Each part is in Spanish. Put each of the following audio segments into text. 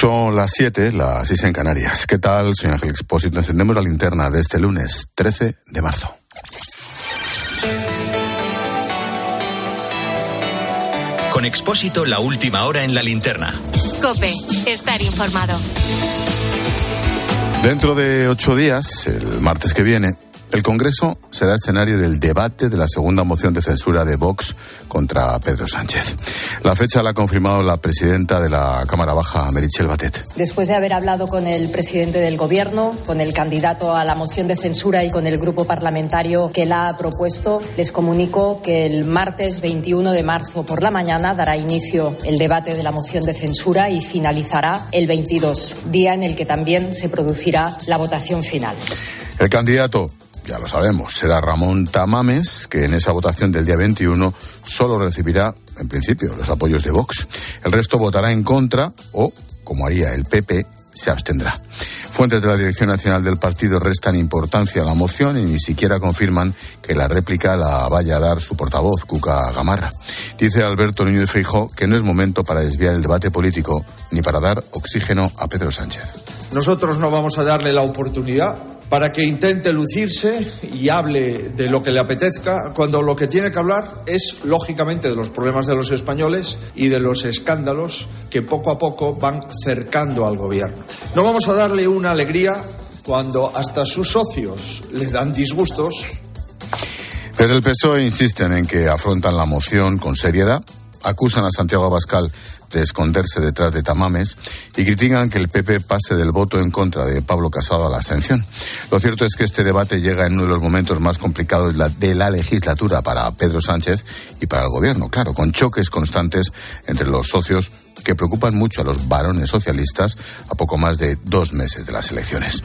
Son las 7, las 6 en Canarias. ¿Qué tal? Soy Ángel Expósito. Encendemos la linterna de este lunes 13 de marzo. Con Expósito, la última hora en la linterna. Cope, estar informado. Dentro de ocho días, el martes que viene, el Congreso será escenario del debate de la segunda moción de censura de Vox contra Pedro Sánchez. La fecha la ha confirmado la presidenta de la Cámara Baja, Merichel Batet. Después de haber hablado con el presidente del Gobierno, con el candidato a la moción de censura y con el grupo parlamentario que la ha propuesto, les comunico que el martes 21 de marzo por la mañana dará inicio el debate de la moción de censura y finalizará el 22, día en el que también se producirá la votación final. El candidato ya lo sabemos, será Ramón Tamames, que en esa votación del día 21 solo recibirá, en principio, los apoyos de Vox. El resto votará en contra o, como haría el PP, se abstendrá. Fuentes de la Dirección Nacional del partido restan importancia a la moción y ni siquiera confirman que la réplica la vaya a dar su portavoz, Cuca Gamarra. Dice Alberto de Feijó que no es momento para desviar el debate político ni para dar oxígeno a Pedro Sánchez. Nosotros no vamos a darle la oportunidad para que intente lucirse y hable de lo que le apetezca, cuando lo que tiene que hablar es, lógicamente, de los problemas de los españoles y de los escándalos que poco a poco van cercando al gobierno. No vamos a darle una alegría cuando hasta sus socios le dan disgustos. Desde el PSOE insisten en que afrontan la moción con seriedad, acusan a Santiago Abascal de esconderse detrás de tamames y critican que el PP pase del voto en contra de Pablo Casado a la abstención. Lo cierto es que este debate llega en uno de los momentos más complicados de la legislatura para Pedro Sánchez y para el gobierno, claro, con choques constantes entre los socios que preocupan mucho a los varones socialistas a poco más de dos meses de las elecciones.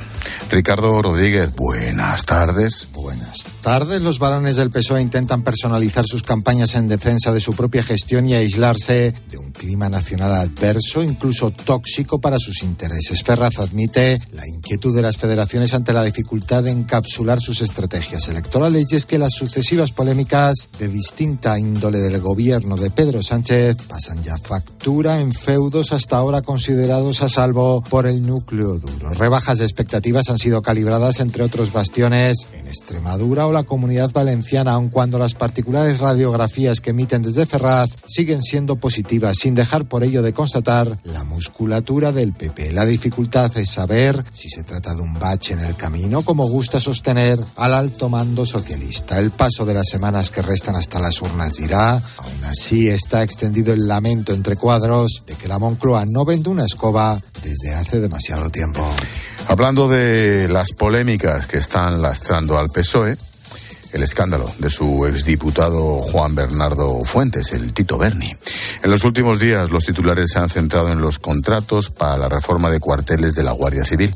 Ricardo Rodríguez, buenas tardes. Buenas tardes. Los varones del PSOE intentan personalizar sus campañas en defensa de su propia gestión y aislarse de un clima nacional adverso, incluso tóxico para sus intereses. Ferraz admite la inquietud de las federaciones ante la dificultad de encapsular sus estrategias electorales y es que las sucesivas polémicas de distinta índole del gobierno de Pedro Sánchez pasan ya factura en feudos hasta ahora considerados a salvo por el núcleo duro. Rebajas de expectativas han sido calibradas entre otros bastiones en Extremadura o la comunidad valenciana, aun cuando las particulares radiografías que emiten desde Ferraz siguen siendo positivas, sin dejar por ello de constatar la musculatura del PP. La dificultad es saber si se trata de un bache en el camino, como gusta sostener al alto mando socialista. El paso de las semanas que restan hasta las urnas dirá, aún así está extendido el lamento entre cuadros de que la Moncloa no vende una escoba desde hace demasiado tiempo. Hablando de las polémicas que están lastrando al PSOE, el escándalo de su exdiputado Juan Bernardo Fuentes, el Tito Berni. En los últimos días los titulares se han centrado en los contratos para la reforma de cuarteles de la Guardia Civil,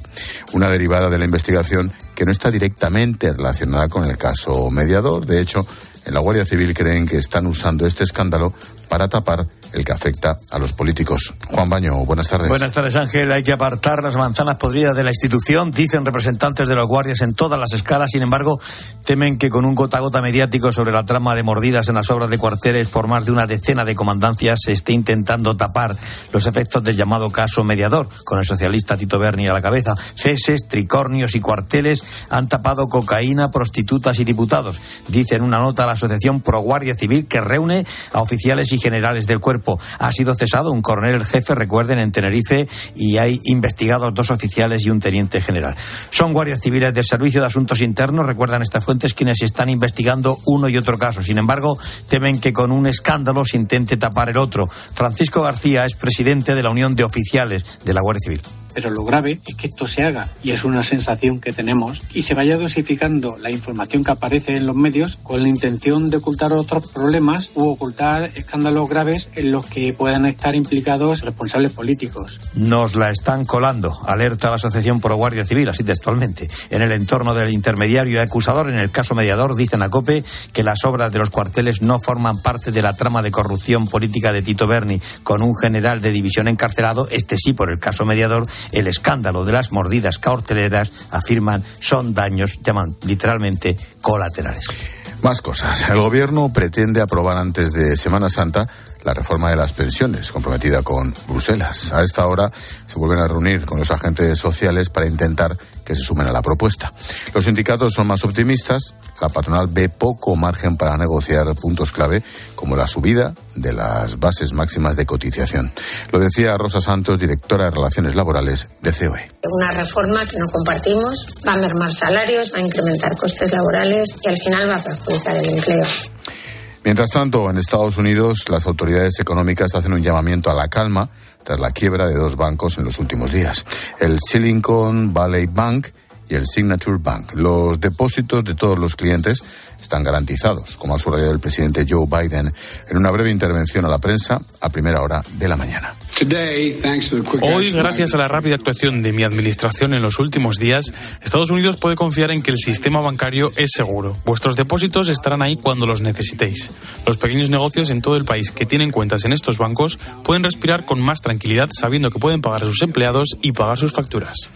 una derivada de la investigación que no está directamente relacionada con el caso mediador. De hecho, en la Guardia Civil creen que están usando este escándalo para tapar el que afecta a los políticos. Juan Baño, buenas tardes. Buenas tardes, Ángel. Hay que apartar las manzanas podridas de la institución, dicen representantes de los guardias en todas las escalas. Sin embargo, temen que con un gota a gota mediático sobre la trama de mordidas en las obras de cuarteles por más de una decena de comandancias se esté intentando tapar los efectos del llamado caso mediador, con el socialista Tito Berni a la cabeza. Ceses, tricornios y cuarteles han tapado cocaína, prostitutas y diputados, dice en una nota la Asociación Pro Guardia Civil que reúne a oficiales y generales del cuerpo ha sido cesado un coronel jefe, recuerden, en Tenerife y hay investigados dos oficiales y un teniente general. Son guardias civiles del Servicio de Asuntos Internos, recuerdan estas fuentes, quienes están investigando uno y otro caso. Sin embargo, temen que con un escándalo se intente tapar el otro. Francisco García es presidente de la Unión de Oficiales de la Guardia Civil. Pero lo grave es que esto se haga, y es una sensación que tenemos, y se vaya dosificando la información que aparece en los medios con la intención de ocultar otros problemas u ocultar escándalos graves en los que puedan estar implicados responsables políticos. Nos la están colando, alerta la Asociación Pro Guardia Civil, así textualmente. En el entorno del intermediario acusador, en el caso mediador, dicen a COPE que las obras de los cuarteles no forman parte de la trama de corrupción política de Tito Berni, con un general de división encarcelado, este sí por el caso mediador, el escándalo de las mordidas caorteleras, afirman, son daños, llaman literalmente, colaterales. Más cosas. El gobierno pretende aprobar antes de Semana Santa la reforma de las pensiones comprometida con Bruselas. A esta hora se vuelven a reunir con los agentes sociales para intentar que se sumen a la propuesta. Los sindicatos son más optimistas. La patronal ve poco margen para negociar puntos clave como la subida de las bases máximas de cotización. Lo decía Rosa Santos, directora de Relaciones Laborales de COE. Una reforma que no compartimos va a mermar salarios, va a incrementar costes laborales y al final va a perjudicar el empleo. Mientras tanto, en Estados Unidos, las autoridades económicas hacen un llamamiento a la calma tras la quiebra de dos bancos en los últimos días, el Silicon Valley Bank y el Signature Bank. Los depósitos de todos los clientes están garantizados, como ha subrayado el presidente Joe Biden en una breve intervención a la prensa a primera hora de la mañana. Hoy, gracias a la rápida actuación de mi administración en los últimos días, Estados Unidos puede confiar en que el sistema bancario es seguro. Vuestros depósitos estarán ahí cuando los necesitéis. Los pequeños negocios en todo el país que tienen cuentas en estos bancos pueden respirar con más tranquilidad sabiendo que pueden pagar a sus empleados y pagar sus facturas.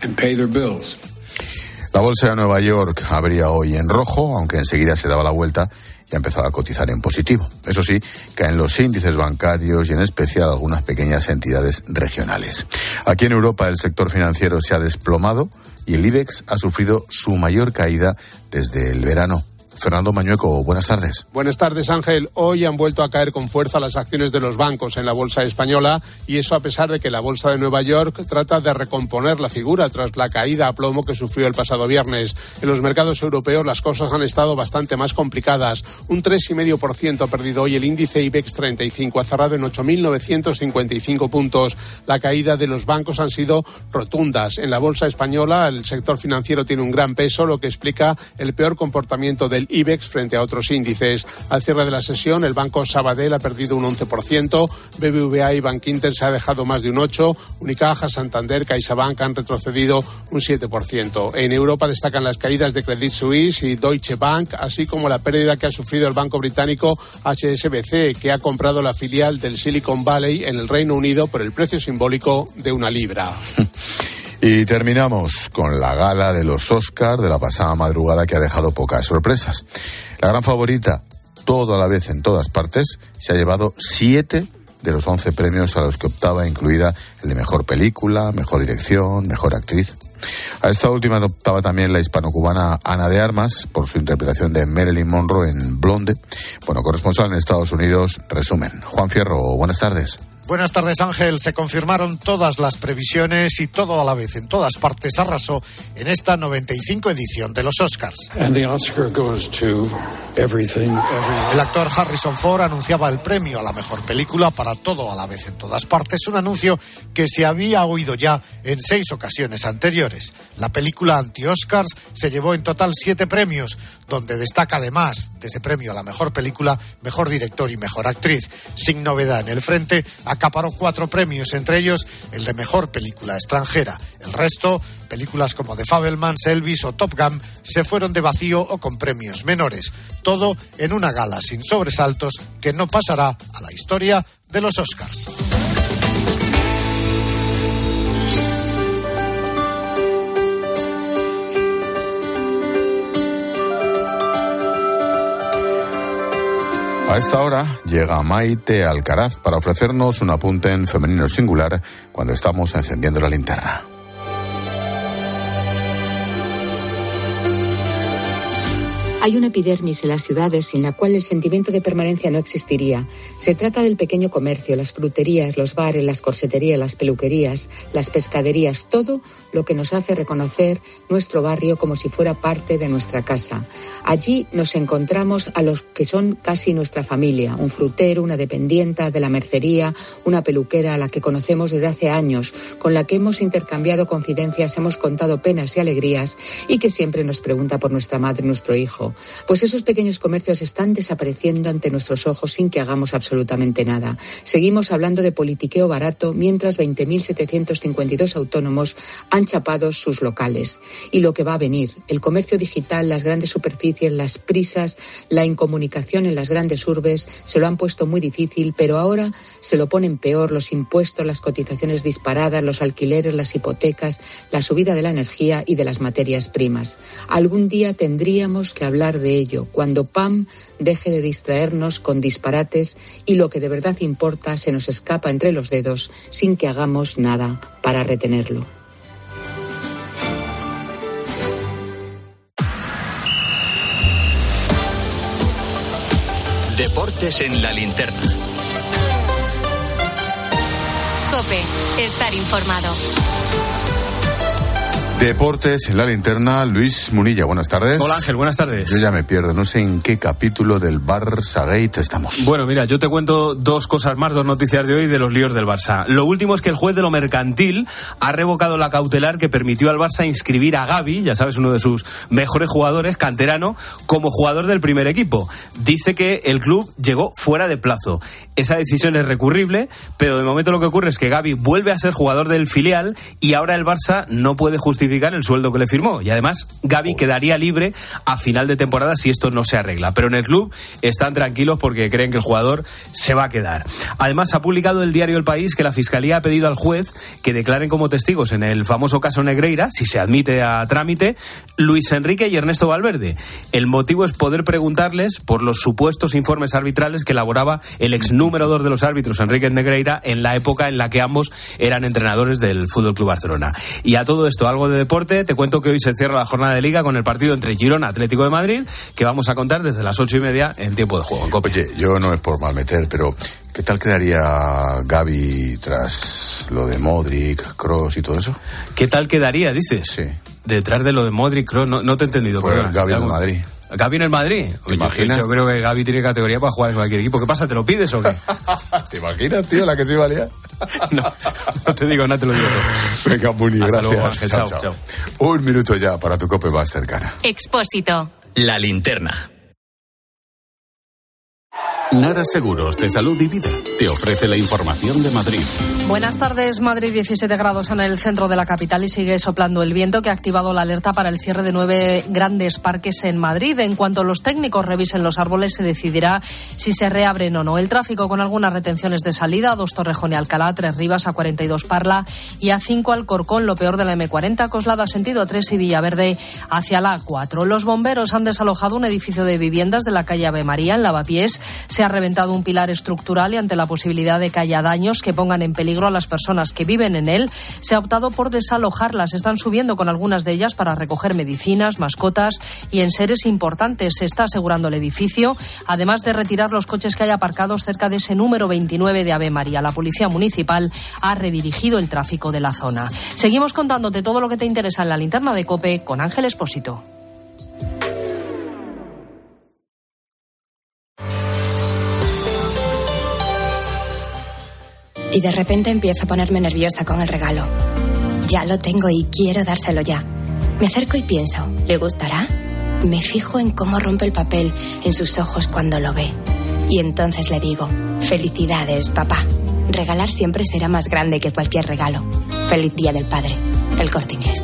La bolsa de Nueva York abría hoy en rojo, aunque enseguida se daba la vuelta y ha empezado a cotizar en positivo. Eso sí, caen los índices bancarios y en especial algunas pequeñas entidades regionales. Aquí en Europa el sector financiero se ha desplomado y el IBEX ha sufrido su mayor caída desde el verano. Fernando Mañueco, buenas tardes. Buenas tardes, Ángel. Hoy han vuelto a caer con fuerza las acciones de los bancos en la bolsa española y eso a pesar de que la bolsa de Nueva York trata de recomponer la figura tras la caída a plomo que sufrió el pasado viernes. En los mercados europeos las cosas han estado bastante más complicadas. Un 3,5% ha perdido hoy el índice IBEX 35, ha cerrado en 8.955 puntos. La caída de los bancos han sido rotundas. En la bolsa española el sector financiero tiene un gran peso, lo que explica el peor comportamiento del IBEX frente a otros índices. Al cierre de la sesión, el Banco Sabadell ha perdido un 11%, BBVA y Bankinter se ha dejado más de un 8%, Unicaja, Santander, CaixaBank han retrocedido un 7%. En Europa destacan las caídas de Credit Suisse y Deutsche Bank, así como la pérdida que ha sufrido el banco británico HSBC, que ha comprado la filial del Silicon Valley en el Reino Unido por el precio simbólico de una libra. Y terminamos con la gala de los Oscars de la pasada madrugada que ha dejado pocas sorpresas. La gran favorita, todo a la vez en todas partes, se ha llevado siete de los once premios a los que optaba, incluida el de mejor película, mejor dirección, mejor actriz. A esta última optaba también la hispano-cubana Ana de Armas por su interpretación de Marilyn Monroe en Blonde. Bueno, corresponsal en Estados Unidos, resumen. Juan Fierro, buenas tardes. Buenas tardes, Ángel. Se confirmaron todas las previsiones y todo a la vez en todas partes arrasó en esta 95 edición de los Oscars. El actor Harrison Ford anunciaba el premio a la mejor película para todo a la vez en todas partes, un anuncio que se había oído ya en seis ocasiones anteriores. La película anti-Oscars se llevó en total siete premios, donde destaca además de ese premio a la mejor película, mejor director y mejor actriz. Sin novedad en el frente, acaparó cuatro premios, entre ellos el de mejor película extranjera. El resto Películas como The Fabelmans, Elvis o Top Gun se fueron de vacío o con premios menores. Todo en una gala sin sobresaltos que no pasará a la historia de los Oscars. A esta hora llega Maite Alcaraz para ofrecernos un apunte en femenino singular cuando estamos encendiendo la linterna. Hay una epidermis en las ciudades sin la cual el sentimiento de permanencia no existiría. Se trata del pequeño comercio, las fruterías, los bares, las corseterías, las peluquerías, las pescaderías, todo lo que nos hace reconocer nuestro barrio como si fuera parte de nuestra casa. Allí nos encontramos a los que son casi nuestra familia, un frutero, una dependienta de la mercería, una peluquera a la que conocemos desde hace años, con la que hemos intercambiado confidencias, hemos contado penas y alegrías y que siempre nos pregunta por nuestra madre, nuestro hijo. Pues esos pequeños comercios están desapareciendo ante nuestros ojos sin que hagamos absolutamente nada. Seguimos hablando de politiqueo barato mientras 20.752 autónomos han chapado sus locales. Y lo que va a venir, el comercio digital, las grandes superficies, las prisas, la incomunicación en las grandes urbes, se lo han puesto muy difícil, pero ahora se lo ponen peor los impuestos, las cotizaciones disparadas, los alquileres, las hipotecas, la subida de la energía y de las materias primas. Algún día tendríamos que hablar hablar de ello, cuando Pam deje de distraernos con disparates y lo que de verdad importa se nos escapa entre los dedos sin que hagamos nada para retenerlo. Deportes en la linterna. Cope, estar informado. Deportes en la linterna, Luis Munilla, buenas tardes. Hola Ángel, buenas tardes. Yo ya me pierdo, no sé en qué capítulo del Barça Gate estamos. Bueno, mira, yo te cuento dos cosas más, dos noticias de hoy de los líos del Barça. Lo último es que el juez de lo mercantil ha revocado la cautelar que permitió al Barça inscribir a Gaby, ya sabes, uno de sus mejores jugadores, canterano, como jugador del primer equipo. Dice que el club llegó fuera de plazo. Esa decisión es recurrible, pero de momento lo que ocurre es que Gaby vuelve a ser jugador del filial y ahora el Barça no puede justificar el sueldo que le firmó. Y además, Gaby quedaría libre a final de temporada si esto no se arregla. Pero en el club están tranquilos porque creen que el jugador se va a quedar. Además, ha publicado el diario El País que la Fiscalía ha pedido al juez que declaren como testigos en el famoso caso Negreira, si se admite a trámite, Luis Enrique y Ernesto Valverde. El motivo es poder preguntarles por los supuestos informes arbitrales que elaboraba el ex número dos de los árbitros, Enrique Negreira, en la época en la que ambos eran entrenadores del Fútbol Club Barcelona. Y a todo esto, algo de deporte, te cuento que hoy se cierra la jornada de liga con el partido entre Girona Atlético de Madrid, que vamos a contar desde las ocho y media en tiempo de juego. En Oye, yo no es por mal meter, pero ¿qué tal quedaría Gaby tras lo de Modric, Cross y todo eso? ¿Qué tal quedaría, dices? Sí. Detrás de lo de Modric, Cross, no, no te he entendido. Pues perdona. Gaby en Madrid. Gaby en el Madrid. ¿Te imaginas? Yo creo que Gaby tiene categoría para jugar en cualquier equipo. ¿Qué pasa? ¿Te lo pides o qué? ¿Te imaginas, tío, la que se iba a liar? no, no te digo, no te lo digo. Venga, Muni, Hasta gracias. luego, Ángel. Chao, Chao, chao. Un minuto ya para tu cope más cercana. Expósito. La linterna. Nara Seguros de Salud y Vida te ofrece la información de Madrid. Buenas tardes. Madrid 17 grados en el centro de la capital y sigue soplando el viento que ha activado la alerta para el cierre de nueve grandes parques en Madrid. En cuanto los técnicos revisen los árboles se decidirá si se reabren o no. El tráfico con algunas retenciones de salida, a dos Torrejón y Alcalá, tres Rivas, a 42 Parla y a 5 Alcorcón, lo peor de la M40, Coslada sentido a 3 y Villaverde hacia la A4. Los bomberos han desalojado un edificio de viviendas de la calle Ave María en Lavapiés. Se ha reventado un pilar estructural y ante la posibilidad de que haya daños que pongan en peligro a las personas que viven en él, se ha optado por desalojarlas. Están subiendo con algunas de ellas para recoger medicinas, mascotas y enseres importantes. Se está asegurando el edificio, además de retirar los coches que hay aparcados cerca de ese número 29 de Ave María. La Policía Municipal ha redirigido el tráfico de la zona. Seguimos contándote todo lo que te interesa en la linterna de Cope con Ángel Espósito. Y de repente empiezo a ponerme nerviosa con el regalo. Ya lo tengo y quiero dárselo ya. Me acerco y pienso, ¿le gustará? Me fijo en cómo rompe el papel en sus ojos cuando lo ve. Y entonces le digo, felicidades, papá. Regalar siempre será más grande que cualquier regalo. Feliz Día del Padre. El corte inglés.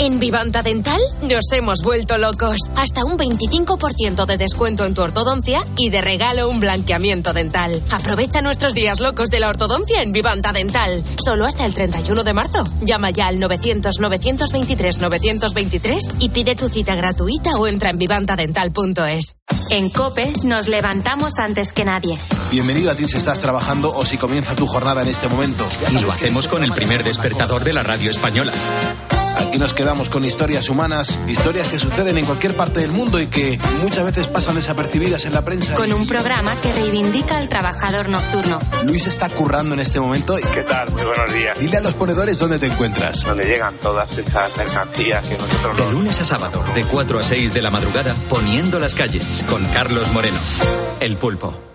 En Vivanta Dental nos hemos vuelto locos. Hasta un 25% de descuento en tu ortodoncia y de regalo un blanqueamiento dental. Aprovecha nuestros días locos de la ortodoncia en Vivanta Dental. Solo hasta el 31 de marzo. Llama ya al 900-923-923 y pide tu cita gratuita o entra en vivantadental.es. En COPE nos levantamos antes que nadie. Bienvenido a ti si estás trabajando o si comienza tu jornada en este momento. Y lo hacemos con el primer despertador de la radio española. Aquí nos quedamos con historias humanas, historias que suceden en cualquier parte del mundo y que muchas veces pasan desapercibidas en la prensa. Con un programa que reivindica al trabajador nocturno. Luis está currando en este momento. ¿Qué tal? Muy buenos días. Dile a los ponedores dónde te encuentras. Donde llegan todas esas mercancías que nosotros... De lunes a sábado, de 4 a 6 de la madrugada, poniendo las calles, con Carlos Moreno. El pulpo.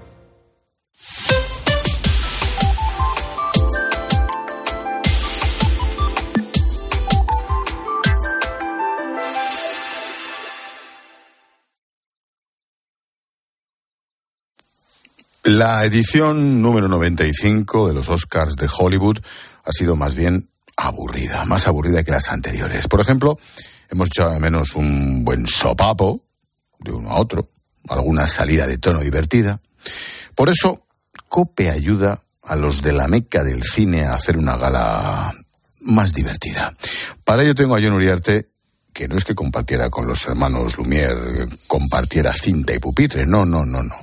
La edición número 95 de los Oscars de Hollywood ha sido más bien aburrida, más aburrida que las anteriores. Por ejemplo, hemos echado de menos un buen sopapo de uno a otro, alguna salida de tono divertida. Por eso, Cope ayuda a los de la meca del cine a hacer una gala más divertida. Para ello tengo a John Uriarte, que no es que compartiera con los hermanos Lumière, compartiera cinta y pupitre, no, no, no, no.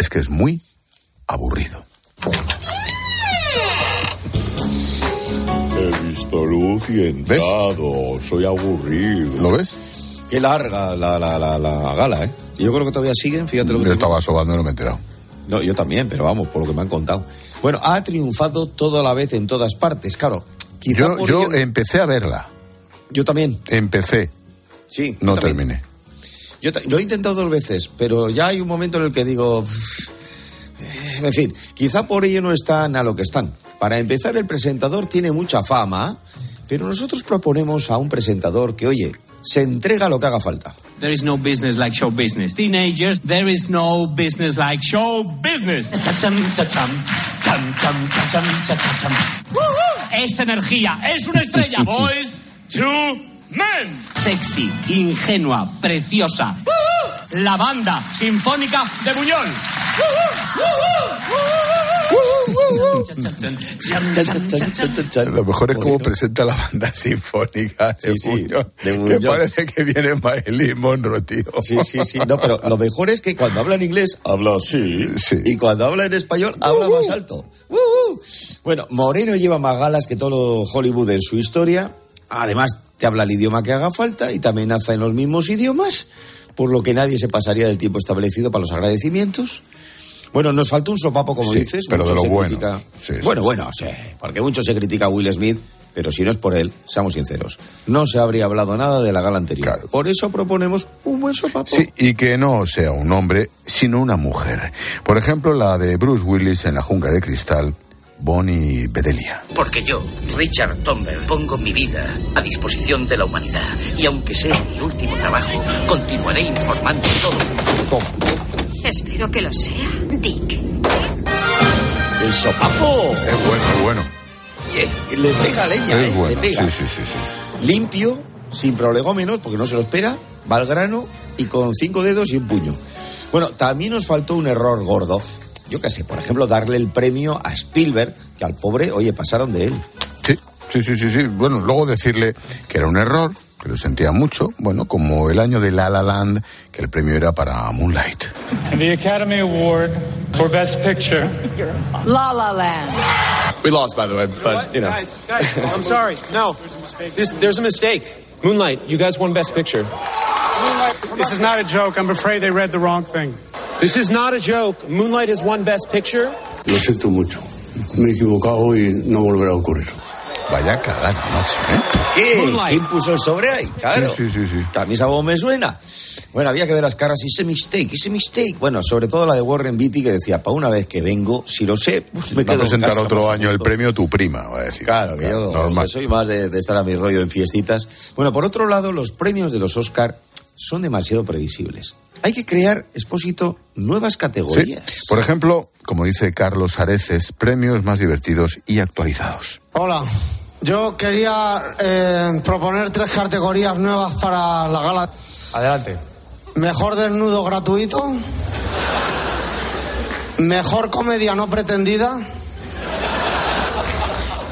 Es que es muy aburrido. He visto luz y entrado. Soy aburrido. ¿Lo ves? Qué larga la, la, la, la gala, ¿eh? Yo creo que todavía siguen, fíjate lo que Yo estaba sobando y no me he enterado. No, yo también, pero vamos, por lo que me han contado. Bueno, ha triunfado toda la vez en todas partes, claro. Quizá Yo, yo ello- empecé a verla. Yo también. Empecé. Sí. No terminé. Yo lo he intentado dos veces, pero ya hay un momento en el que digo. "Uf, eh, En fin, quizá por ello no están a lo que están. Para empezar, el presentador tiene mucha fama, pero nosotros proponemos a un presentador que, oye, se entrega lo que haga falta. There is no business like show business. Teenagers, there is no business like show business. Cha-cham, cha-cham, cham, cham, cha-cham, cha-cham. Woohoo. Es energía, es una estrella. Boys to men. Sexy, ingenua, preciosa. Woohoo. La banda sinfónica de Buñol. Lo mejor es cómo presenta la banda sinfónica de Buñol, que Buñol. parece que viene Marilyn Monroe, tío. Sí, sí, sí. No, pero lo mejor es que cuando habla en inglés, habla así. Y cuando habla en español, habla más alto. Bueno, Moreno lleva más galas que todo Hollywood en su historia. Además, te habla el idioma que haga falta y te amenaza en los mismos idiomas, por lo que nadie se pasaría del tiempo establecido para los agradecimientos. Bueno, nos falta un sopapo, como Sí, dices. pero de mucho lo se bueno. critica- Sí, bueno, sí. bueno, sí, porque mucho se critica a Will Smith, pero si no es por él, seamos sinceros, no se habría hablado nada de la gala anterior. Por eso proponemos un buen sopapo. Sí, y que no sea un hombre, sino una mujer. Por ejemplo, la de Bruce Willis en La Jungla de Cristal, Bonnie Bedelia. Porque yo, Richard Tomber, pongo mi vida a disposición de la humanidad. Y aunque sea mi último trabajo, continuaré informando a todos. Espero que lo sea, Dick. El sopapo. Es bueno, es bueno. Eh, Le pega leña, Es eh, bueno, le pega. sí, sí, sí, sí. Limpio, sin prolegómenos, porque no se lo espera, va al grano y con cinco dedos y un puño. Bueno, también nos faltó un error gordo. Yo qué sé, por ejemplo, darle el premio a Spielberg, que al pobre, oye, pasaron de él. Sí, sí, sí, sí, sí. Bueno, luego decirle que era un error, que lo sentía mucho, bueno, como el año de La La Land, que el premio era para Moonlight. And the Academy Award for Best Picture. La La Land. We lost, by the way, but you know. Guys, guys, I'm sorry. No, this, there's a mistake. Moonlight, you guys won Best Picture. This is not a joke. I'm afraid they read the wrong thing. This is not a joke. Moonlight has won Best Picture. Lo siento mucho. Me he equivocado y no volverá a ocurrir. Vaya cagada, macho, ¿eh? ¿Qué? ¿Quién puso el sobre ahí? Claro. Sí, sí, sí, sí. Que a mí esa voz me suena. Bueno, había que ver las caras ese mistake, ese mistake. Bueno, sobre todo la de Warren Beatty que decía, para una vez que vengo, si lo sé, pues me Va a quedo en presentar casa, otro año el premio tu prima, va a decir. Claro, que yo, Normal. yo soy más de, de estar a mi rollo en fiestitas. Bueno, por otro lado, los premios de los Oscar son demasiado previsibles. Hay que crear, expósito, nuevas Sí. categorías. Por ejemplo, como dice Carlos Areces, premios más divertidos y actualizados. Hola, yo quería eh, proponer tres categorías nuevas para la gala. Adelante. Mejor desnudo gratuito. Mejor comedia no pretendida.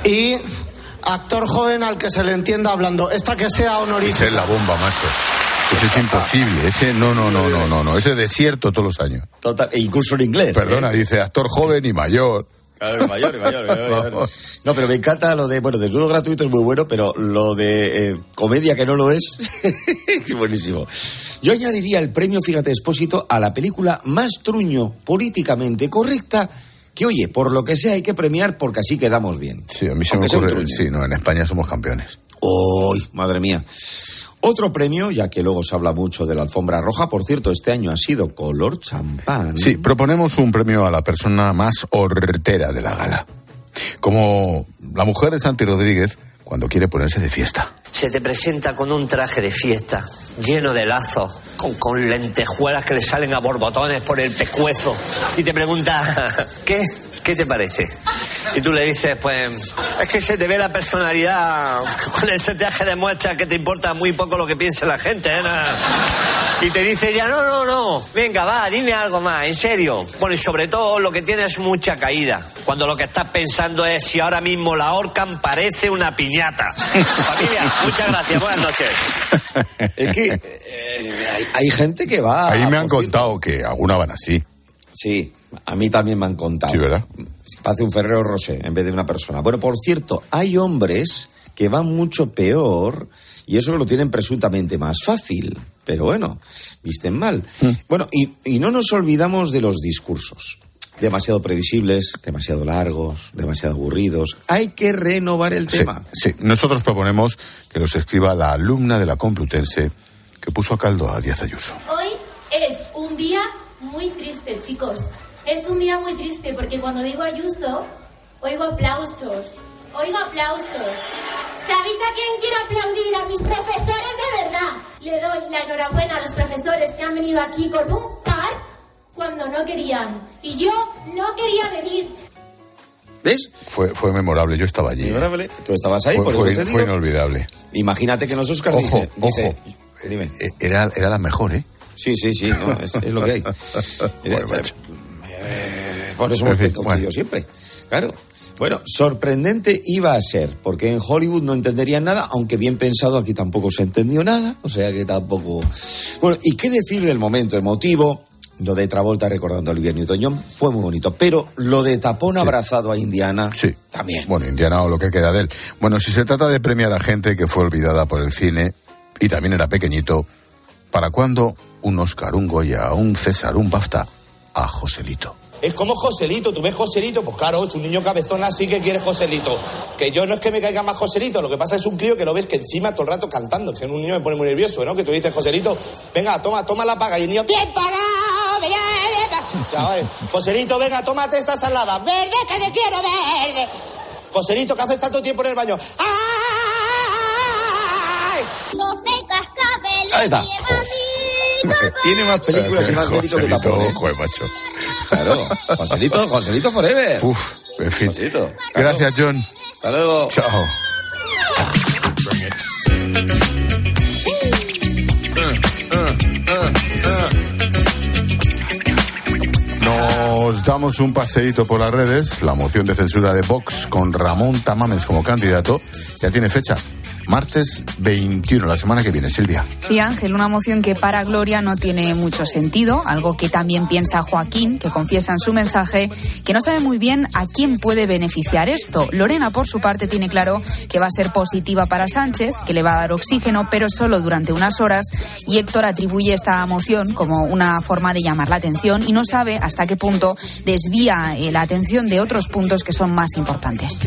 Y actor joven al que se le entienda hablando. Esta que sea honorífica. Esa es la bomba, macho. Ese es imposible. Ese no, no, no, no, no, no. Ese desierto todos los años. Total, e incluso en inglés. Perdona, ¿eh? dice actor joven y mayor. Claro, mayor, y mayor, mayor. No, pero me encanta lo de, bueno, desnudo gratuito es muy bueno, pero lo de eh, comedia que no lo es, es buenísimo. Yo añadiría el premio, fíjate, expósito, a la película más truño políticamente correcta que, oye, por lo que sea hay que premiar porque así quedamos bien. Sí, a mí se me Aunque ocurre. Sí, no, en España somos campeones. ¡Uy, madre mía! Otro premio, ya que luego se habla mucho de la alfombra roja, por cierto, este año ha sido color champán. Sí, proponemos un premio a la persona más hortera de la gala. Como la mujer de Santi Rodríguez cuando quiere ponerse de fiesta. Se te presenta con un traje de fiesta, lleno de lazos, con, con lentejuelas que le salen a borbotones por el pescuezo, y te pregunta, ¿qué? ¿Qué te parece? Y tú le dices, pues, es que se te ve la personalidad, con ese traje demuestra que te importa muy poco lo que piense la gente, ¿eh? Y te dice ya, no, no, no, venga, va, dime algo más, en serio. Bueno, y sobre todo lo que tiene es mucha caída. Cuando lo que estás pensando es si ahora mismo la horcan parece una piñata. Familia, muchas gracias, buenas noches. Es que eh, hay, hay gente que va. Ahí me han contado que algunas van así. Sí, a mí también me han contado. Sí, ¿verdad? Parece un Ferrero Rosé en vez de una persona. Bueno, por cierto, hay hombres que van mucho peor y eso lo tienen presuntamente más fácil. Pero bueno, visten mal. Mm. Bueno, y, y no nos olvidamos de los discursos. Demasiado previsibles, demasiado largos, demasiado aburridos. Hay que renovar el Sí, tema. sí. Nosotros proponemos que los escriba la alumna de la Complutense que puso a caldo a Díaz Ayuso. Hoy es un día muy triste, chicos. Es un día muy triste porque cuando digo Ayuso, oigo aplausos. Oigo aplausos. ¿Sabéis a quién quiero aplaudir? A mis profesores de verdad. Le doy la enhorabuena a los profesores que han venido aquí con un par cuando no querían. Y yo no quería venir. ¿Ves? Fue, fue memorable, yo estaba allí. Memorable. Tú estabas ahí, Fue, por eso fue- te fue digo. inolvidable. Imagínate que en los Oscars Ojo, dice, dice- ojo. Eh, Era, era la mejor, ¿eh? Sí, sí, sí, no, es, es lo que hay. Bueno, macho. Eh, Por eso hemos bueno. yo siempre. Claro. Bueno, sorprendente iba a ser, porque en Hollywood no entenderían nada, aunque bien pensado aquí tampoco se entendió nada, o sea que tampoco. Bueno, ¿y qué decir del momento emotivo? Lo de Travolta recordando a Olivia Newton-John fue muy bonito, pero lo de Tapón abrazado a Indiana Sí. también. Bueno, Indiana o lo que queda de él. Bueno, si se trata de premiar a gente que fue olvidada por el cine y también era pequeñito, ¿para cuándo un Oscar, un Goya, un César, un BAFTA a Joselito? Es como Joselito, tú ves Joselito, pues claro, es un niño cabezón así que quiere Joselito. Que yo no es que me caiga más Joselito, lo que pasa es un crío que lo ves que encima todo el rato cantando, que un niño me pone muy nervioso, ¿no? Que tú dices, Joselito, venga, toma, toma la paga, y el niño, bien pagado, bien, bien pagado. Vale. Joselito, venga, tómate esta salada, verde, que te quiero verde. Joselito, que haces tanto tiempo en el baño. ¡Ay! Ahí está. Tiene más películas y más mérito que Tapón. ¿eh? joder, macho. Claro, Joselito, Joselito Forever. Uf, en fin. Joselito. Gracias, John. Hasta luego. Chao. Nos damos un paseíto por las redes. La moción de censura de Vox con Ramón Tamames como candidato ya tiene fecha. Martes 21, la semana que viene, Silvia. Sí, Ángel, una moción que para Gloria no tiene mucho sentido, algo que también piensa Joaquín, que confiesa en su mensaje que no sabe muy bien a quién puede beneficiar esto. Lorena, por su parte, tiene claro que va a ser positiva para Sánchez, que le va a dar oxígeno, pero solo durante unas horas. Y Héctor atribuye esta moción como una forma de llamar la atención y no sabe hasta qué punto desvía eh, la atención de otros puntos que son más importantes.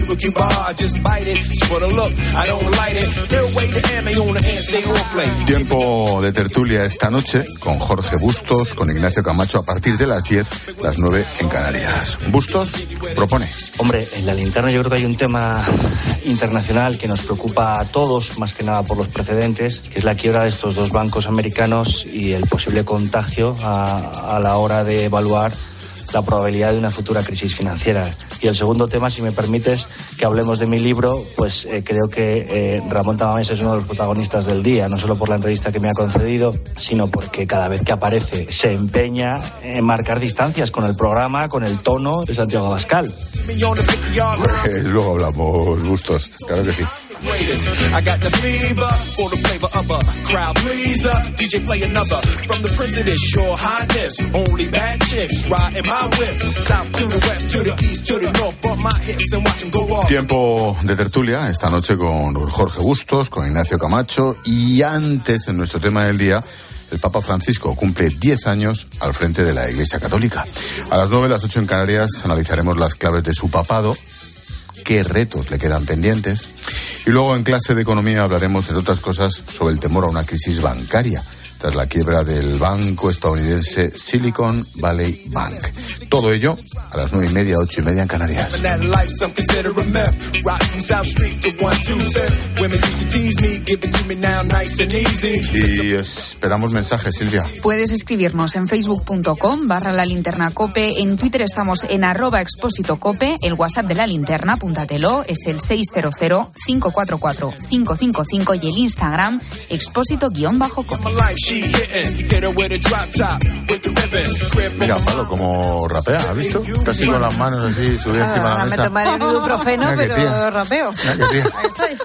Tiempo de tertulia esta noche con Jorge Bustos, con Ignacio Camacho a partir de las 10, las 9 en Canarias. Bustos propone. Hombre, en la linterna yo creo que hay un tema internacional que nos preocupa a todos, más que nada por los precedentes, que es la quiebra de estos dos bancos americanos y el posible contagio a, a la hora de evaluar la probabilidad de una futura crisis financiera. Y el segundo tema, si me permites que hablemos de mi libro, pues eh, creo que eh, Ramón Tamames es uno de los protagonistas del día, no solo por la entrevista que me ha concedido, sino porque cada vez que aparece se empeña en marcar distancias con el programa, con el tono de Santiago Abascal. Luego hablamos gustos, claro que sí. I got the fever for the flavor of a crowd pleaser. DJ play another from the president's your highness. Only bad chicks riding my whip. South to the west, to the east, to the north. Bump my hips and watch them go off. Tiempo de tertulia esta noche con Jorge Bustos, con Ignacio Camacho y antes en nuestro tema del día el Papa Francisco cumple 10 años al frente de la Iglesia Católica. A las 9, las 8 en Canarias analizaremos las claves de su papado, qué retos le quedan pendientes. Y luego en clase de economía hablaremos, entre otras cosas, sobre el temor a una crisis bancaria tras la quiebra del banco estadounidense Silicon Valley Bank. Todo ello a las nueve y media, ocho y media en Canarias. Y esperamos mensajes, Silvia. Puedes escribirnos en facebook.com barra la linterna cope, en Twitter estamos en arroba expósito cope, el WhatsApp de la linterna, apúntatelo, es el 600-544-555 y el Instagram expósito-cope. Mira, Pablo, como rapea, ¿has visto? Casi con las manos así, subida encima de la mesa. Me tomaré el ibuprofeno, pero rapeo. Qué tía.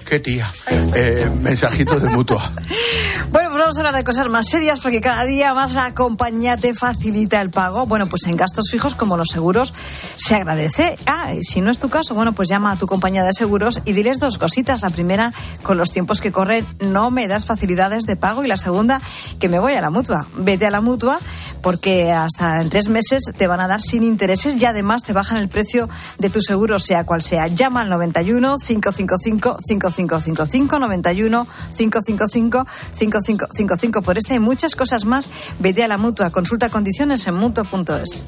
Qué tía. Eh, mensajitos de mutua. Vamos a hablar de cosas más serias porque cada día más la compañía te facilita el pago. Bueno, pues en gastos fijos como los seguros se agradece. Ah, y si no es tu caso, bueno, pues llama a tu compañía de seguros y diles dos cositas. La primera, con los tiempos que corren, no me das facilidades de pago. Y la segunda, que me voy a la mutua. Vete a la mutua porque hasta en tres meses te van a dar sin intereses y además te bajan el precio de tu seguro, sea cual sea. Llama al 91 555 5555 91 555 5555. Por esta y muchas cosas más, vete a la mutua. Consulta condiciones en mutua.es.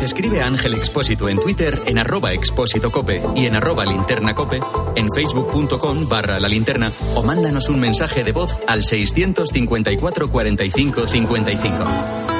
Escribe a Ángel Expósito en Twitter en arroba expósito cope y en arroba linterna cope, en facebook.com barra la linterna o mándanos un mensaje de voz al 654 45 55.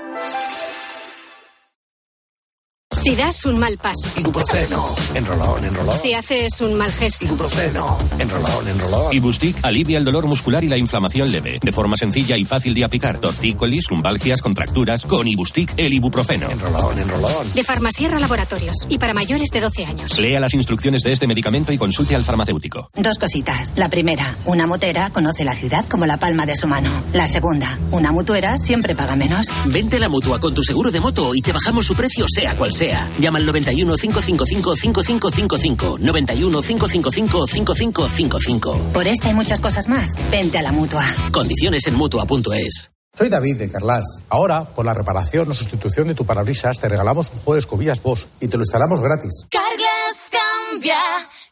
Si das un mal paso. Ibuprofeno. Enrolón, enrolón. Si haces un mal gesto. Ibuprofeno. Enrolón, enrolón. Ibustic alivia el dolor muscular y la inflamación leve. De forma sencilla y fácil de aplicar. Tortícolis, lumbalgias, contracturas. Con Ibustic, el ibuprofeno. Enrolón, enrolón. De Farmasierra Laboratorios. Y para mayores de 12 años. Lea las instrucciones de este medicamento y consulte al farmacéutico. Dos cositas. La primera, una motera conoce la ciudad como la palma de su mano. La segunda, una mutuera siempre paga menos. Vente a la mutua con tu seguro de moto y te bajamos su precio, sea cual sea. Llama al 91 555 5555. 91 555 5555. Por esta y muchas cosas más, vente a la mutua. Condiciones en mutua.es. Soy David de Carlas. Ahora, por la reparación o sustitución de tu parabrisas, te regalamos un juego de escobillas Bosch y te lo instalamos gratis. Carglass cambia,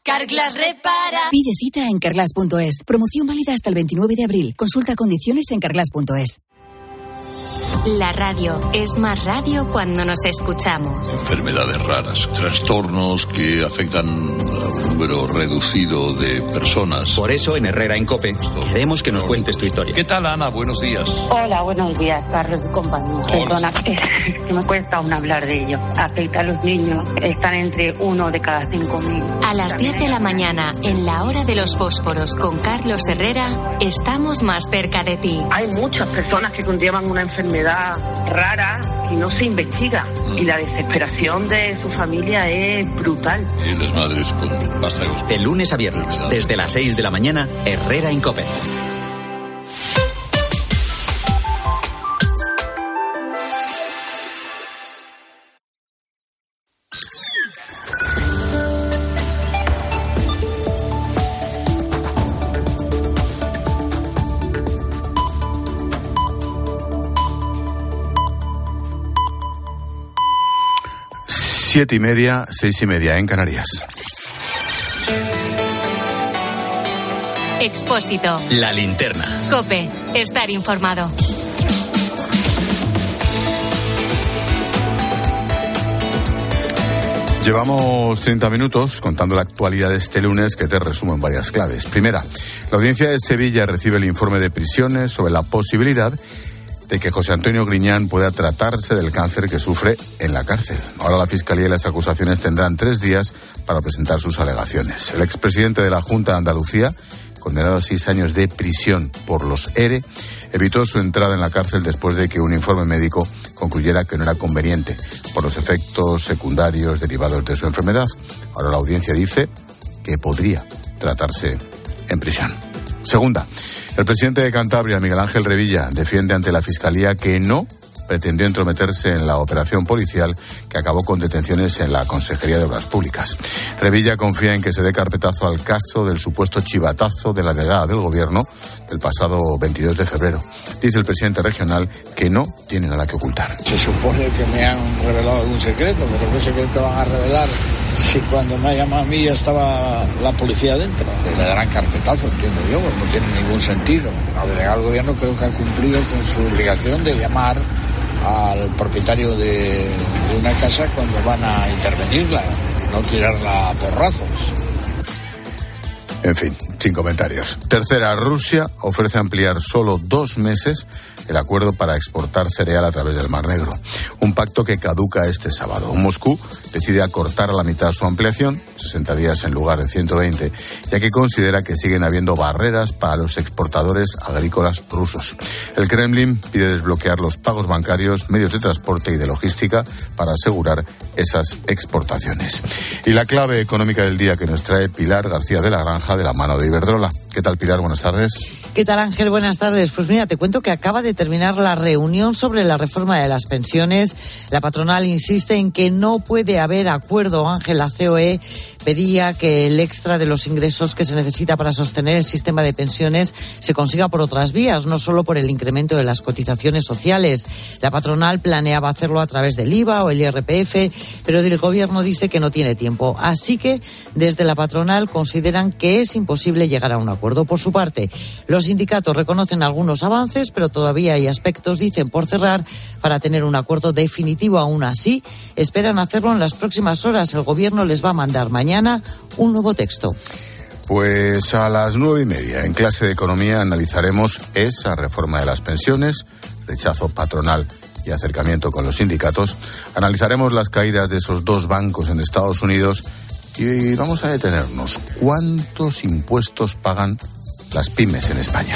Carglass repara. Pide cita en carglass.es. Promoción válida hasta el 29 de abril. Consulta condiciones en carglass.es. La radio es más radio cuando nos escuchamos. Enfermedades raras, trastornos que afectan a un número reducido de personas. Por eso en Herrera en Cope queremos que nos cuentes tu historia. ¿Qué tal, Ana? Buenos días. Hola, buenos días, Carlos y compañía. Perdona, es que me cuesta aún hablar de ello. Afecta a los niños, están entre uno de cada cinco mil. A las 10 de la mañana, en la hora de los fósforos con Carlos Herrera, estamos más cerca de ti. Hay muchas personas que conllevan una enfermedad rara y no se investiga. Y la desesperación de su familia es brutal. Y las madres con basta De lunes a viernes, desde las 6 de la mañana, Herrera en Cope. Siete y media, seis y media en Canarias. Expósito. La linterna. Cope. Estar informado. Llevamos 30 minutos contando la actualidad de este lunes que te resumo en varias claves. Primera, la audiencia de Sevilla recibe el informe de prisiones sobre la posibilidad de que José Antonio Griñán pueda tratarse del cáncer que sufre en la cárcel. Ahora la Fiscalía y las acusaciones tendrán tres días para presentar sus alegaciones. El expresidente de la Junta de Andalucía, condenado a seis años de prisión por los ERE, evitó su entrada en la cárcel después de que un informe médico concluyera que no era conveniente por los efectos secundarios derivados de su enfermedad. Ahora la audiencia dice que podría tratarse en prisión. Segunda, el presidente de Cantabria, Miguel Ángel Revilla, defiende ante la Fiscalía que no pretendió entrometerse en la operación policial que acabó con detenciones en la Consejería de Obras Públicas. Revilla confía en que se dé carpetazo al caso del supuesto chivatazo de la delegada del Gobierno del pasado 22 de febrero. Dice el presidente regional que no tiene nada que ocultar. Se supone que me han revelado algún secreto, pero ¿qué secreto van a revelar si cuando me ha llamado a mí ya estaba la policía dentro? Le darán carpetazo, entiendo yo, no tiene ningún sentido. La delegada del Gobierno creo que ha cumplido con su obligación de llamar al propietario de, de una casa cuando van a intervenirla, no tirarla a porrazos. En fin, sin comentarios. Tercera, Rusia ofrece ampliar solo dos meses el acuerdo para exportar cereal a través del Mar Negro. Un pacto que caduca este sábado. Moscú decide acortar a la mitad su ampliación, 60 días en lugar de 120, ya que considera que siguen habiendo barreras para los exportadores agrícolas rusos. El Kremlin pide desbloquear los pagos bancarios, medios de transporte y de logística para asegurar esas exportaciones. Y la clave económica del día que nos trae Pilar García de la Granja de la mano de Iberdrola. ¿Qué tal, Pilar? Buenas tardes. ¿Qué tal, Ángel? Buenas tardes. Pues mira, te cuento que acaba de terminar la reunión sobre la reforma de las pensiones. La patronal insiste en que no puede haber acuerdo. Ángel, la COE pedía que el extra de los ingresos que se necesita para sostener el sistema de pensiones se consiga por otras vías, no solo por el incremento de las cotizaciones sociales. La patronal planeaba hacerlo a través del IVA o el IRPF, pero el gobierno dice que no tiene tiempo. Así que desde la patronal consideran que es imposible llegar a un acuerdo. Por su parte, los sindicatos reconocen algunos avances, pero todavía hay aspectos, dicen, por cerrar para tener un acuerdo definitivo. Aún así, esperan hacerlo en las próximas horas. El gobierno les va a mandar mañana un nuevo texto. Pues a las nueve y media, en clase de economía, analizaremos esa reforma de las pensiones, rechazo patronal y acercamiento con los sindicatos. Analizaremos las caídas de esos dos bancos en Estados Unidos y vamos a detenernos. ¿Cuántos impuestos pagan las pymes en España?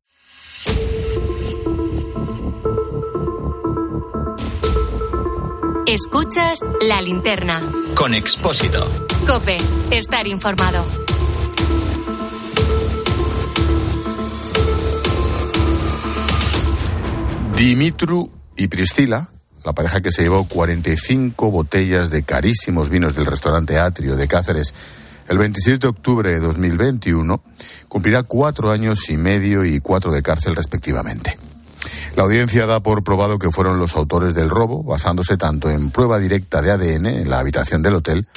Escuchas la linterna. Con Expósito. Cope, estar informado. Dimitru y Priscila, la pareja que se llevó 45 botellas de carísimos vinos del restaurante Atrio de Cáceres el 26 de octubre de 2021, cumplirá cuatro años y medio y cuatro de cárcel respectivamente. La audiencia da por probado que fueron los autores del robo, basándose tanto en prueba directa de ADN en la habitación del hotel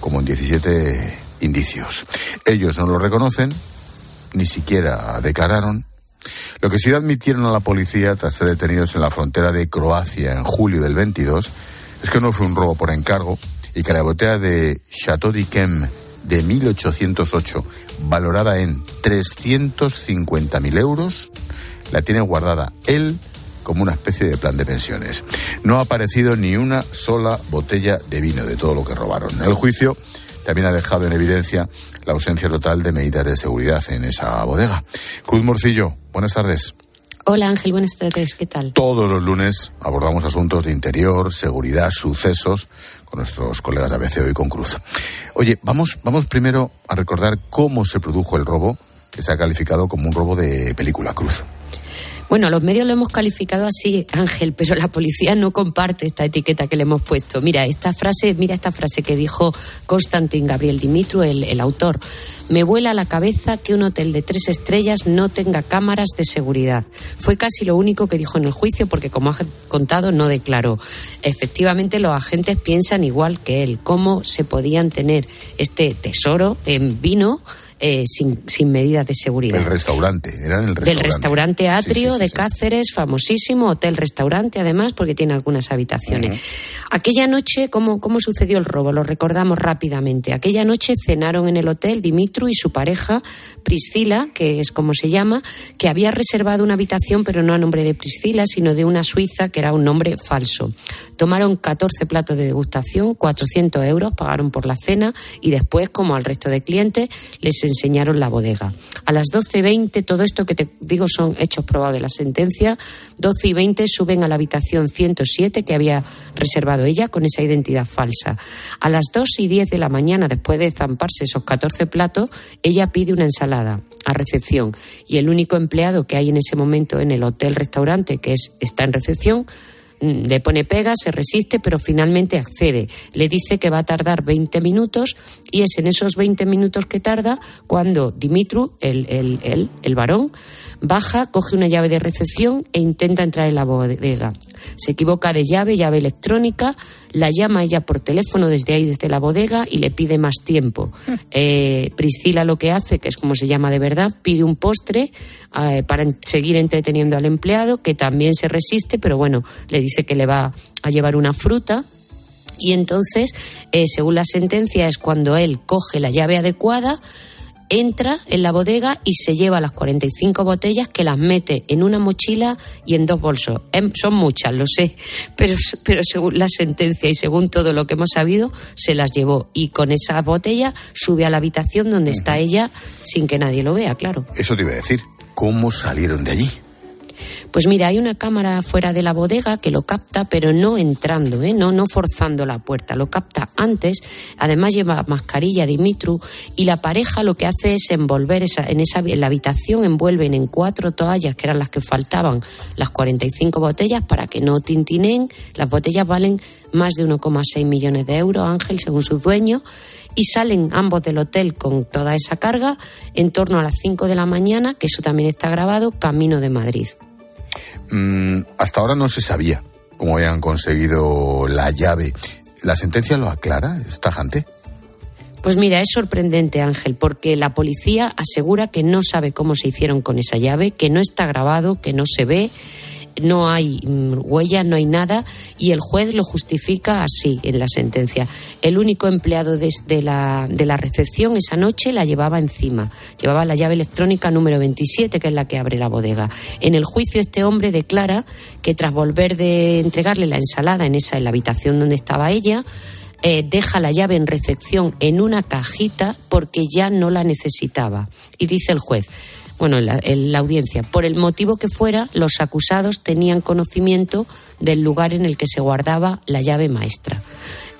como en 17 indicios. Ellos no lo reconocen, ni siquiera declararon. Lo que sí admitieron a la policía tras ser detenidos en la frontera de Croacia en julio del 22 es que no fue un robo por encargo y que la botella de Chateau d'Yquem de 1808, valorada en 350.000 euros, la tiene guardada él como una especie de plan de pensiones. No ha aparecido ni una sola botella de vino de todo lo que robaron. El juicio también ha dejado en evidencia la ausencia total de medidas de seguridad en esa bodega. Cruz Morcillo, buenas tardes. Hola Ángel, buenas tardes, ¿qué tal? Todos los lunes abordamos asuntos de interior, seguridad, sucesos con nuestros colegas de ABC y con Cruz. Oye, vamos, vamos primero a recordar cómo se produjo el robo, que se ha calificado como un robo de película Cruz. Bueno, los medios lo hemos calificado así, Ángel, pero la policía no comparte esta etiqueta que le hemos puesto. Mira, esta frase, mira esta frase que dijo Konstantin Gabriel Dimitru, el, el autor. Me vuela la cabeza que un hotel de tres estrellas no tenga cámaras de seguridad. Fue casi lo único que dijo en el juicio porque, como ha contado, no declaró. Efectivamente, los agentes piensan igual que él. ¿Cómo se podían tener este tesoro en vino? Eh, sin, sin, medidas de seguridad. El restaurante, era el restaurante. Del restaurante Atrio sí, sí, sí, de Cáceres, famosísimo, hotel-restaurante además, porque tiene algunas habitaciones. Uh -huh. Aquella noche, ¿cómo, ¿cómo sucedió el robo? Lo recordamos rápidamente. Aquella noche cenaron en el hotel Dimitru y su pareja, Priscila, que es como se llama, que había reservado una habitación, pero no a nombre de Priscila, sino de una suiza, que era un nombre falso. Tomaron 14 platos de degustación, 400 euros, pagaron por la cena y después, como al resto de clientes, les enseñaron la bodega. A las 12.20, todo esto que te digo son hechos probados de la sentencia, 12 y 20 suben a la habitación 107 que había reservado ella con esa identidad falsa. A las 2 y 10 de la mañana, después de zamparse esos 14 platos, ella pide una ensalada a recepción y el único empleado que hay en ese momento en el hotel-restaurante, que es, está en recepción, le pone pega, se resiste, pero finalmente accede. Le dice que va a tardar 20 minutos y es en esos 20 minutos que tarda cuando Dimitru, el, el, el, el varón, baja, coge una llave de recepción e intenta entrar en la bodega. Se equivoca de llave, llave electrónica, la llama ella por teléfono desde ahí, desde la bodega, y le pide más tiempo. Eh, Priscila lo que hace, que es como se llama de verdad, pide un postre eh, para seguir entreteniendo al empleado, que también se resiste, pero bueno, le dice que le va a llevar una fruta. Y entonces, eh, según la sentencia, es cuando él coge la llave adecuada, entra en la bodega y se lleva las 45 botellas que las mete en una mochila y en dos bolsos. Son muchas, lo sé, pero, pero según la sentencia y según todo lo que hemos sabido, se las llevó. Y con esa botella sube a la habitación donde uh -huh. está ella sin que nadie lo vea, claro. Eso te iba a decir. ¿Cómo salieron de allí? Pues mira, hay una cámara fuera de la bodega que lo capta, pero no entrando, ¿eh? no, no forzando la puerta, lo capta antes. Además lleva mascarilla Dimitru y la pareja lo que hace es envolver esa, en, esa, en la habitación, envuelven en cuatro toallas que eran las que faltaban, las 45 botellas para que no tintineen. Las botellas valen más de 1,6 millones de euros, Ángel, según sus dueños y salen ambos del hotel con toda esa carga en torno a las 5 de la mañana, que eso también está grabado, camino de Madrid. Mm, hasta ahora no se sabía cómo habían conseguido la llave. ¿La sentencia lo aclara? ¿Es tajante? Pues mira, es sorprendente, Ángel, porque la policía asegura que no sabe cómo se hicieron con esa llave, que no está grabado, que no se ve no hay huella, no hay nada, y el juez lo justifica así en la sentencia. El único empleado de, de, la, de la recepción esa noche la llevaba encima, llevaba la llave electrónica número 27, que es la que abre la bodega. En el juicio este hombre declara que tras volver de entregarle la ensalada en esa en la habitación donde estaba ella, eh, deja la llave en recepción en una cajita porque ya no la necesitaba. Y dice el juez, bueno, en la, en la, audiencia. Por el motivo que fuera, los acusados tenían conocimiento del lugar en el que se guardaba la llave maestra.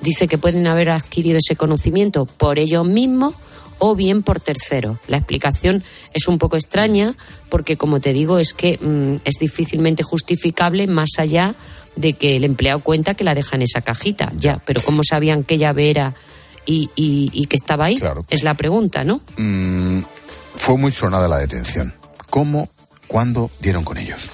Dice que pueden haber adquirido ese conocimiento por ellos mismos o bien por terceros. La explicación es un poco extraña porque, como te digo, es que mmm, es difícilmente justificable más allá de que el empleado cuenta que la deja en esa cajita. Ya, pero ¿cómo sabían qué llave era y, y, y que estaba ahí? Claro. Es la pregunta, ¿no? Mm, fue muy sonada la detención. ¿Cómo, cuándo dieron con ellos?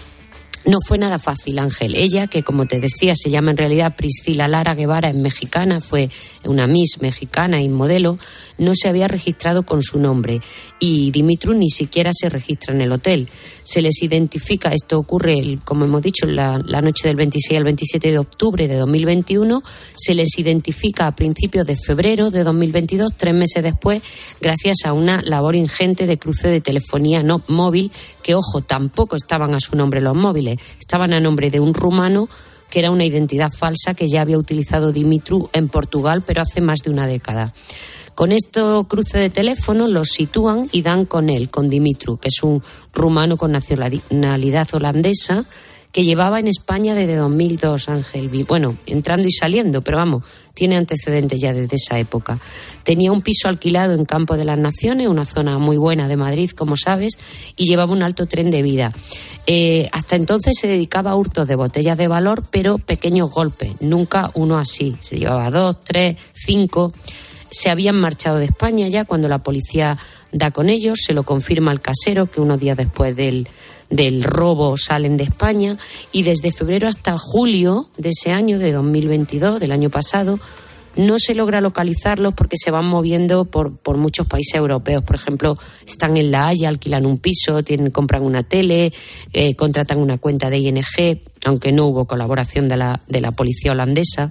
No fue nada fácil, Ángel. Ella, que como te decía, se llama en realidad Priscila Lara Guevara, es mexicana, fue una Miss mexicana y modelo, no se había registrado con su nombre. Y Dimitru ni siquiera se registra en el hotel. Se les identifica, esto ocurre, como hemos dicho, la, la noche del 26 al 27 de octubre de 2021, se les identifica a principios de febrero de 2022, tres meses después, gracias a una labor ingente de cruce de telefonía no móvil, que, ojo, tampoco estaban a su nombre los móviles estaban a nombre de un rumano que era una identidad falsa que ya había utilizado Dimitru en Portugal, pero hace más de una década. Con esto cruce de teléfono los sitúan y dan con él, con Dimitru, que es un rumano con nacionalidad holandesa que llevaba en España desde 2002, Ángel. Bueno, entrando y saliendo, pero vamos, tiene antecedentes ya desde esa época. Tenía un piso alquilado en Campo de las Naciones, una zona muy buena de Madrid, como sabes, y llevaba un alto tren de vida. Eh, hasta entonces se dedicaba a hurtos de botellas de valor, pero pequeños golpes, nunca uno así. Se llevaba dos, tres, cinco. Se habían marchado de España ya cuando la policía da con ellos, se lo confirma el casero que unos días después del, del robo salen de España y desde febrero hasta julio de ese año, de 2022, del año pasado, no se logra localizarlos porque se van moviendo por, por muchos países europeos. Por ejemplo, están en La Haya, alquilan un piso, tienen, compran una tele, eh, contratan una cuenta de ING, aunque no hubo colaboración de la, de la policía holandesa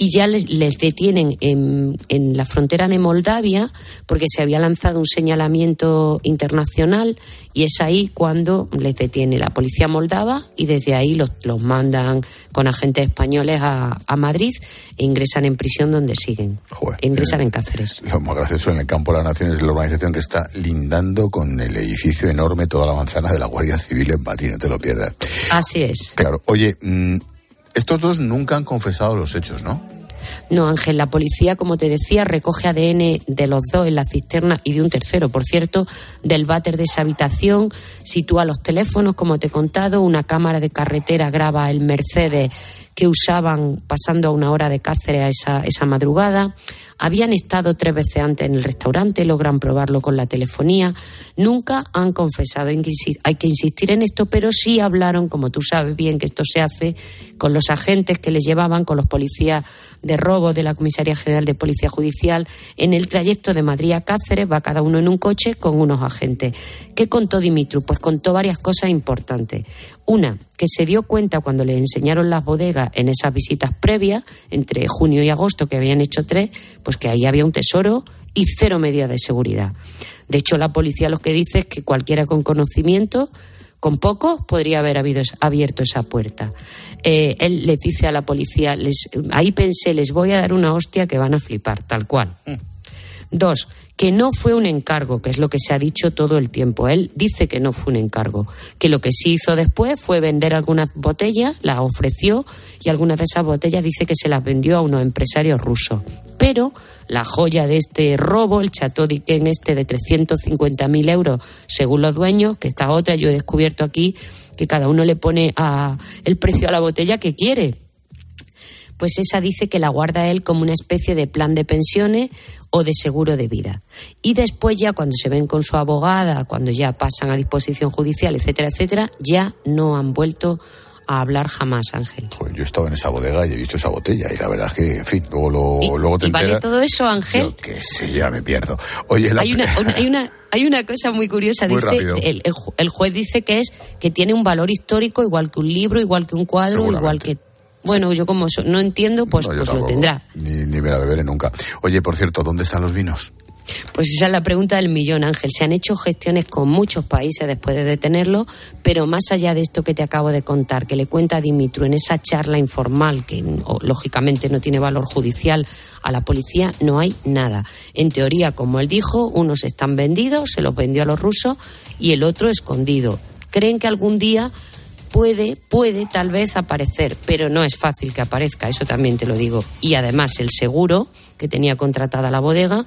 y ya les, les detienen en, en, la frontera de Moldavia porque se había lanzado un señalamiento internacional y es ahí cuando les detiene la policía moldava y desde ahí los, los mandan con agentes españoles a, a, Madrid e ingresan en prisión donde siguen. Joder, ingresan eh, en Cáceres. Lo más gracioso en el campo de las naciones es la organización que está lindando con el edificio enorme toda la manzana de la Guardia Civil en Madrid, no te lo pierdas. Así es. Claro, oye, mmm, estos dos nunca han confesado los hechos, ¿no? No, Ángel, la policía, como te decía, recoge ADN de los dos en la cisterna y de un tercero, por cierto, del váter de esa habitación, sitúa los teléfonos, como te he contado, una cámara de carretera graba el Mercedes que usaban pasando a una hora de Cáceres a esa, esa madrugada. Habían estado tres veces antes en el restaurante, logran probarlo con la telefonía. Nunca han confesado, hay que insistir en esto, pero sí hablaron, como tú sabes bien que esto se hace, con los agentes que les llevaban, con los policías de robo de la Comisaría General de Policía Judicial. En el trayecto de Madrid a Cáceres va cada uno en un coche con unos agentes. ¿Qué contó Dimitru? Pues contó varias cosas importantes. Una, que se dio cuenta cuando le enseñaron las bodegas en esas visitas previas, entre junio y agosto, que habían hecho tres, pues que ahí había un tesoro y cero medidas de seguridad. De hecho, la policía lo que dice es que cualquiera con conocimiento con poco podría haber habido, abierto esa puerta. Eh, él le dice a la policía, les, ahí pensé, les voy a dar una hostia que van a flipar, tal cual. Dos, que no fue un encargo, que es lo que se ha dicho todo el tiempo. Él dice que no fue un encargo, que lo que sí hizo después fue vender algunas botellas, las ofreció y algunas de esas botellas dice que se las vendió a unos empresarios rusos. Pero la joya de este robo, el Chateau d'Yquem este de 350.000 euros, según los dueños, que esta otra yo he descubierto aquí que cada uno le pone a el precio a la botella que quiere pues esa dice que la guarda él como una especie de plan de pensiones o de seguro de vida. Y después ya cuando se ven con su abogada, cuando ya pasan a disposición judicial, etcétera, etcétera, ya no han vuelto a hablar jamás, Ángel. Joder, yo he estado en esa bodega y he visto esa botella y la verdad es que, en fin, luego, lo, ¿Y, luego te ¿y vale todo eso, Ángel? Yo qué sé, ya me pierdo. Oye, la hay, una, una- hay, una, hay una cosa muy curiosa. Muy dice, el, el juez dice que es que tiene un valor histórico igual que un libro, igual que un cuadro, igual que... Bueno, yo como so- no entiendo, pues, No, pues lo tendrá. Ni, ni me la beberé nunca. Oye, por cierto, ¿dónde están los vinos? Pues esa es la pregunta del millón, Ángel. Se han hecho gestiones con muchos países después de detenerlo, pero más allá de esto que te acabo de contar, que le cuenta Dimitru en esa charla informal, que lógicamente no tiene valor judicial, a la policía no hay nada. En teoría, como él dijo, unos están vendidos, se los vendió a los rusos, y el otro escondido. Creen que algún día puede, puede tal vez aparecer, pero no es fácil que aparezca, eso también te lo digo. Y además el seguro que tenía contratada la bodega,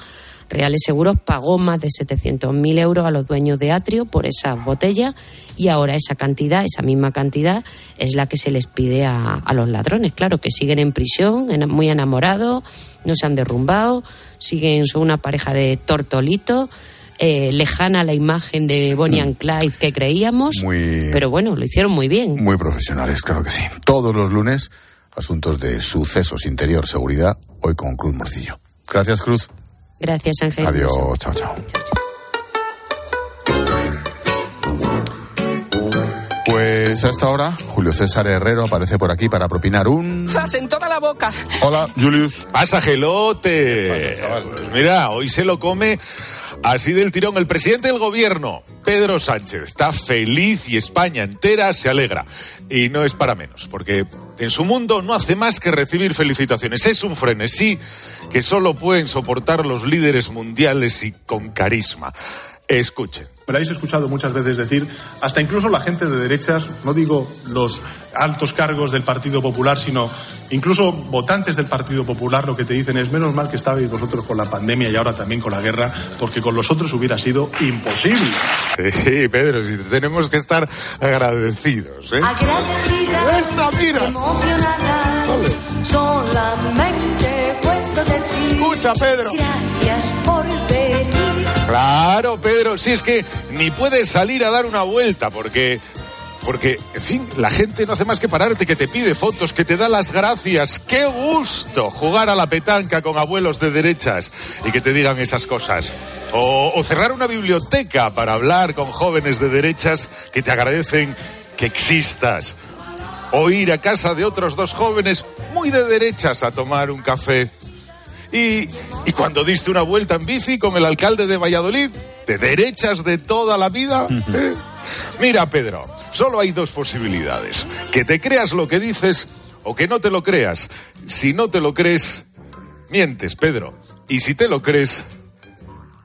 Reales Seguros pagó más de 700.000 euros a los dueños de Atrio por esa botella y ahora esa cantidad, esa misma cantidad, es la que se les pide a, los ladrones. Claro, que siguen en prisión, en- muy enamorados, no se han derrumbado, siguen, son una pareja de tortolitos. Eh, lejana a la imagen de Bonnie and Clyde que creíamos, Muy- pero bueno, lo hicieron muy bien. Muy profesionales, claro que sí. Todos los lunes, asuntos de sucesos, interior, seguridad, hoy con Cruz Morcillo. Gracias, Cruz. Gracias, Ángel. Adiós, chao, chao. Pues a esta hora, Julio César Herrero aparece por aquí para propinar un... ¡Zas en toda la boca! Hola, Julius. Pasa, gelote. Pues mira, hoy se lo come así del tirón el presidente del gobierno, Pedro Sánchez. Está feliz y España entera se alegra. Y no es para menos, porque en su mundo no hace más que recibir felicitaciones. Es un frenesí que solo pueden soportar los líderes mundiales y con carisma. Escuchen. Me lo habéis escuchado muchas veces decir, hasta incluso la gente de derechas, no digo los altos cargos del Partido Popular, sino incluso votantes del Partido Popular, lo que te dicen es menos mal que estabais vosotros con la pandemia y ahora también con la guerra, porque con los otros hubiera sido imposible. Sí, Pedro, si tenemos que estar agradecidos. ¿eh? Agradecida, Esta, mira. emocionada, solamente puedo decir. Escucha, Pedro. Gracias por venir. Claro, Pedro, si es que ni puedes salir a dar una vuelta porque porque, en fin, la gente no hace más que pararte, que te pide fotos, que te da las gracias. ¡Qué gusto jugar a la petanca con abuelos de derechas y que te digan esas cosas! O, o cerrar una biblioteca para hablar con jóvenes de derechas que te agradecen que existas. O ir a casa de otros dos jóvenes muy de derechas a tomar un café. Y, y cuando diste una vuelta en bici con el alcalde de Valladolid, de derechas de toda la vida. ¿eh? Mira, Pedro, solo hay dos posibilidades. Que te creas lo que dices o que no te lo creas. Si no te lo crees, mientes, Pedro. Y si te lo crees,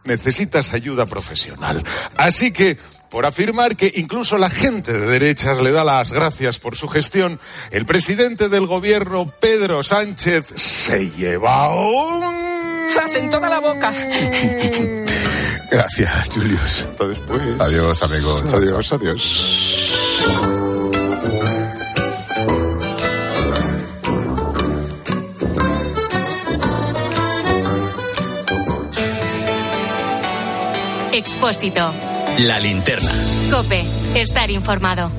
necesitas ayuda profesional. Así que, por afirmar que incluso la gente de derechas le da las gracias por su gestión, el presidente del gobierno, Pedro Sánchez, se lleva un... ¡Zas en toda la boca! Gracias, Julius. Hasta después. Adiós, amigos. Adiós, adiós. Expósito. La linterna. Cope. Estar informado.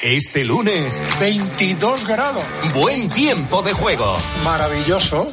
Este lunes, 22 grados. Buen tiempo de juego. Maravilloso.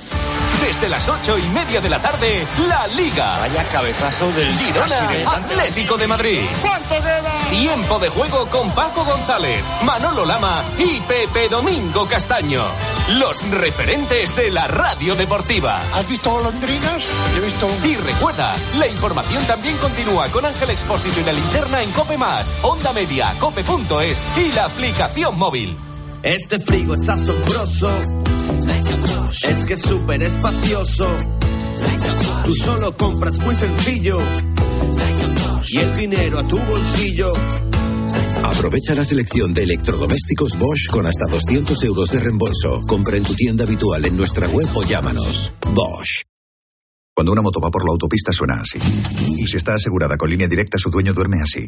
Desde las ocho y media de la tarde, la Liga. Vaya cabezazo del Girona. Atlético de Madrid. ¿Cuánto queda? Tiempo de juego con Paco González, Manolo Lama y Pepe Domingo Castaño. Los referentes de la radio deportiva. ¿Has visto golondrinas? He visto Y recuerda, la información también continúa con Ángel Expósito y la linterna en Cope Más, Onda Media, Cope.es y la aplicación móvil. Este frigo es asombroso. Es que es súper espacioso. Tú solo compras muy sencillo. Y el dinero a tu bolsillo. Aprovecha la selección de electrodomésticos Bosch con hasta 200 euros de reembolso. Compra en tu tienda habitual en nuestra web o llámanos. Bosch. Cuando una moto va por la autopista suena así. Y si está asegurada con línea directa, su dueño duerme así.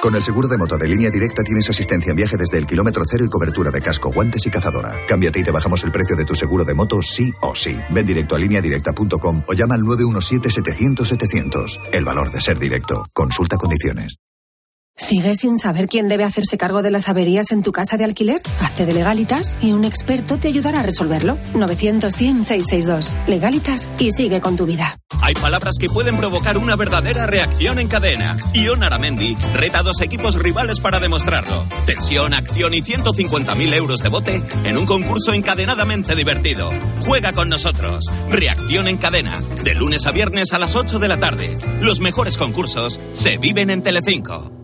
Con el seguro de moto de línea directa tienes asistencia en viaje desde el kilómetro cero y cobertura de casco, guantes y cazadora. Cámbiate y te bajamos el precio de tu seguro de moto sí o sí. Ven directo a lineadirecta.com o llama al 917-700-700. El valor de ser directo. Consulta condiciones. ¿Sigues sin saber quién debe hacerse cargo de las averías en tu casa de alquiler? Hazte de Legalitas y un experto te ayudará a resolverlo. 900-100-662. Legalitas y sigue con tu vida. Hay palabras que pueden provocar una verdadera reacción en cadena. Ion Aramendi reta dos equipos rivales para demostrarlo. Tensión, acción y 150.000 euros de bote en un concurso encadenadamente divertido. Juega con nosotros. Reacción en cadena. De lunes a viernes a las 8 de la tarde. Los mejores concursos se viven en Telecinco.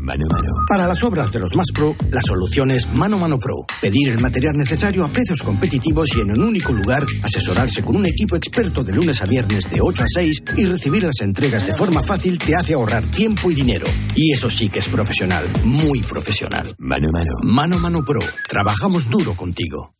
Mano Mano. Para las obras de los más pro, la solución es Mano Mano Pro. Pedir el material necesario a precios competitivos y en un único lugar, asesorarse con un equipo experto de lunes a viernes de 8 a 6 y recibir las entregas de forma fácil te hace ahorrar tiempo y dinero. Y eso sí que es profesional, muy profesional. Mano Mano. Mano Mano Pro. Trabajamos duro contigo.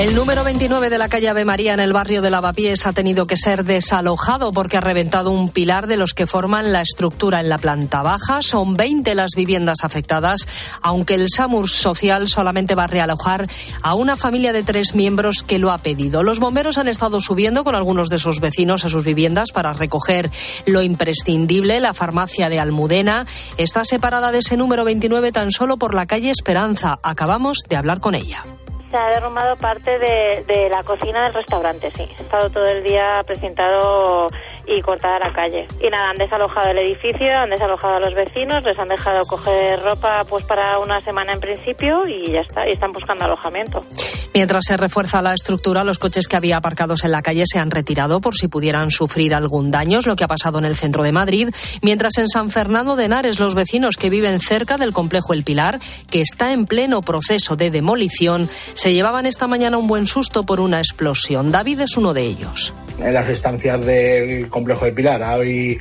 El número 29 de la calle Ave María en el barrio de Lavapiés ha tenido que ser desalojado porque ha reventado un pilar de los que forman la estructura en la planta baja. Son 20 las viviendas afectadas, aunque el SAMUR social solamente va a realojar a una familia de tres miembros que lo ha pedido. Los bomberos han estado subiendo con algunos de sus vecinos a sus viviendas para recoger lo imprescindible. La farmacia de Almudena está separada de ese número 29 tan solo por la calle Esperanza. Acabamos de hablar con ella. Se ha derrumbado parte de, de, la cocina del restaurante, sí. Ha estado todo el día precintado y cortada la calle. Y nada, han desalojado el edificio, han desalojado a los vecinos, les han dejado coger ropa pues para una semana en principio y ya está, y están buscando alojamiento. Mientras se refuerza la estructura, los coches que había aparcados en la calle se han retirado por si pudieran sufrir algún daño, es lo que ha pasado en el centro de Madrid, mientras en San Fernando de Henares los vecinos que viven cerca del complejo El Pilar, que está en pleno proceso de demolición, se llevaban esta mañana un buen susto por una explosión. David es uno de ellos. En las estancias del complejo de Pilar hay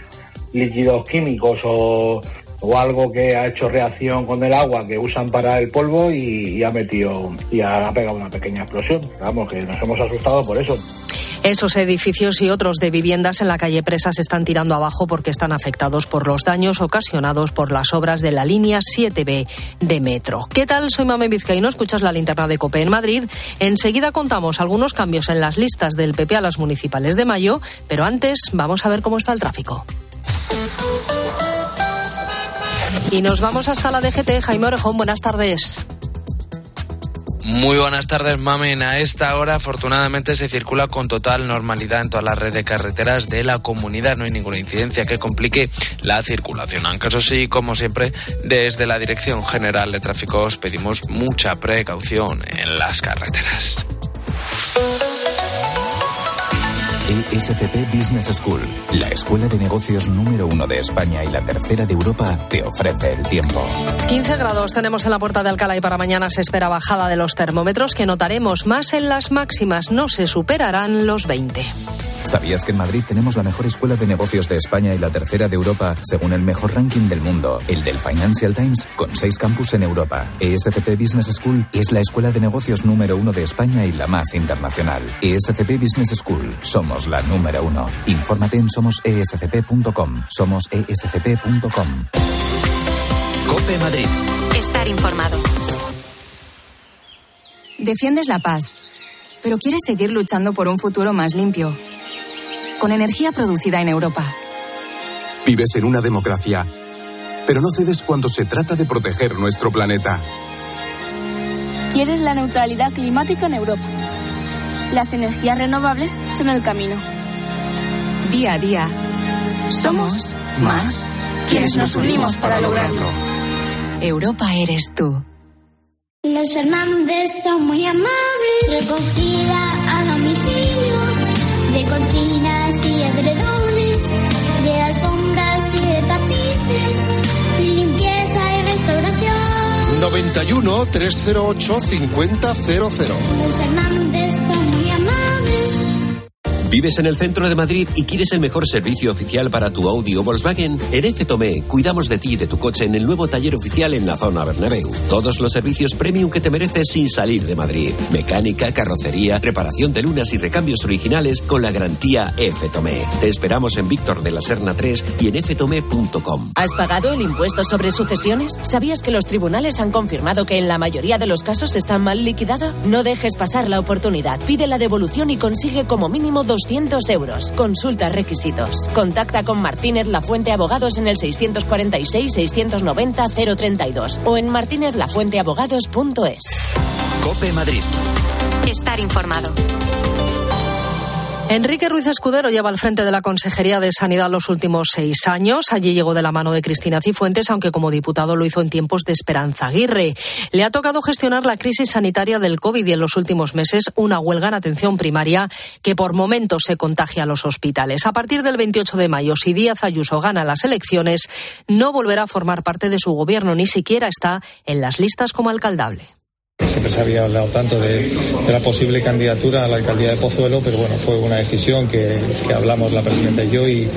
líquidos químicos o, o, algo que ha hecho reacción con el agua que usan para el polvo y, ha metido y ha pegado una pequeña explosión. Vamos, que nos hemos asustado por eso. Esos edificios y otros de viviendas en la calle Presa se están tirando abajo porque están afectados por los daños ocasionados por las obras de la línea 7B de metro. ¿Qué tal? Soy Mame Vizcaíno, escuchas la linterna de COPE en Madrid. Enseguida contamos algunos cambios en las listas del PP a las municipales de mayo, pero antes vamos a ver cómo está el tráfico. Y nos vamos hasta la DGT. Jaime Orejón, buenas tardes. Muy buenas tardes, Mamen. A esta hora, afortunadamente, se circula con total normalidad en toda la red de carreteras de la comunidad. No hay ninguna incidencia que complique la circulación. Aunque eso sí, como siempre, desde la Dirección General de Tráfico os pedimos mucha precaución en las carreteras. ESCP Business School, la escuela de negocios número uno de España y la tercera de Europa, te ofrece el tiempo. 15 grados tenemos en la puerta de Alcalá y para mañana se espera bajada de los termómetros que notaremos más en las máximas. No se superarán los 20. ¿Sabías que en Madrid tenemos la mejor escuela de negocios de España y la tercera de Europa, según el mejor ranking del mundo, el del Financial Times, con seis campus en Europa? ESCP Business School es la escuela de negocios número uno de España y la más internacional. ESCP Business School, somos la número uno. Infórmate en somosescp.com. Somosescp.com. Cope Madrid. Estar informado. Defiendes la paz, pero quieres seguir luchando por un futuro más limpio con energía producida en Europa. Vives en una democracia, pero no cedes cuando se trata de proteger nuestro planeta. Quieres la neutralidad climática en Europa. Las energías renovables son el camino. Día a día, somos más quienes nos unimos para lograrlo. Europa eres tú. Los Fernández son muy amables. Recogida a domicilio de cortinas y edredones, de alfombras y de tapices, limpieza y restauración. 91 308 5000. Los Fernández son. ¿Vives en el centro de Madrid y quieres el mejor servicio oficial para tu Audi o Volkswagen? En F Tomé cuidamos de ti y de tu coche en el nuevo taller oficial en la zona Bernabéu. Todos los servicios premium que te mereces sin salir de Madrid. Mecánica, carrocería, reparación de lunas y recambios originales con la garantía F Tomé. Te esperamos en Víctor de la Serna 3 y en ftome.com. ¿Has pagado el impuesto sobre sucesiones? ¿Sabías que los tribunales han confirmado que en la mayoría de los casos está mal liquidado? No dejes pasar la oportunidad. Pide la devolución y consigue como mínimo 200 euros. Consulta requisitos. Contacta con Martínez La Fuente Abogados en el 646-690-032 o en martinezlafuenteabogados.es. Cope Madrid. Estar informado. Enrique Ruiz Escudero lleva al frente de la Consejería de Sanidad los últimos seis años. Allí llegó de la mano de Cristina Cifuentes, aunque como diputado lo hizo en tiempos de Esperanza Aguirre. Le ha tocado gestionar la crisis sanitaria del COVID y en los últimos meses una huelga en atención primaria que por momentos se contagia a los hospitales. A partir del 28 de mayo, si Díaz Ayuso gana las elecciones, no volverá a formar parte de su gobierno, ni siquiera está en las listas como alcaldable. Siempre se había hablado tanto de, la posible candidatura a la alcaldía de Pozuelo, pero bueno, fue una decisión que, hablamos la presidenta y yo y,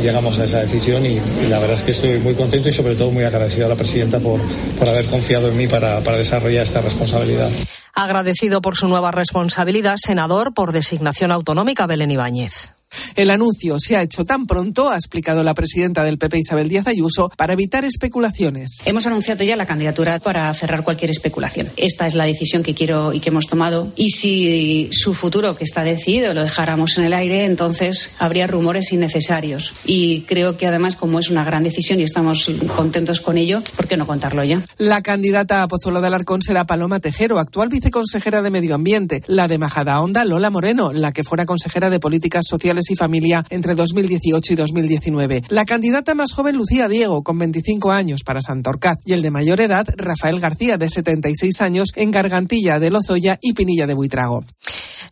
llegamos a esa decisión y, la verdad es que estoy muy contento y sobre todo muy agradecido a la presidenta por, por haber confiado en mí para, para desarrollar esta responsabilidad. Agradecido por su nueva responsabilidad, senador por designación autonómica Belén Ibáñez. El anuncio se ha hecho tan pronto, ha explicado la presidenta del PP Isabel Díaz Ayuso, para evitar especulaciones. Hemos anunciado ya la candidatura para cerrar cualquier especulación. Esta es la decisión que quiero y que hemos tomado. Y si su futuro, que está decidido, lo dejáramos en el aire, entonces habría rumores innecesarios. Y creo que además, como es una gran decisión y estamos contentos con ello, ¿por qué no contarlo ya? La candidata a Pozuelo de Alarcón será Paloma Tejero, actual viceconsejera de Medio Ambiente. La de Majada Honda, Lola Moreno, la que fuera consejera de Políticas Sociales y Familia entre 2018 y 2019. La candidata más joven, Lucía Diego, con 25 años para Santorcaz, y el de mayor edad, Rafael García, de 76 años, en Gargantilla de Lozoya y Pinilla de Buitrago.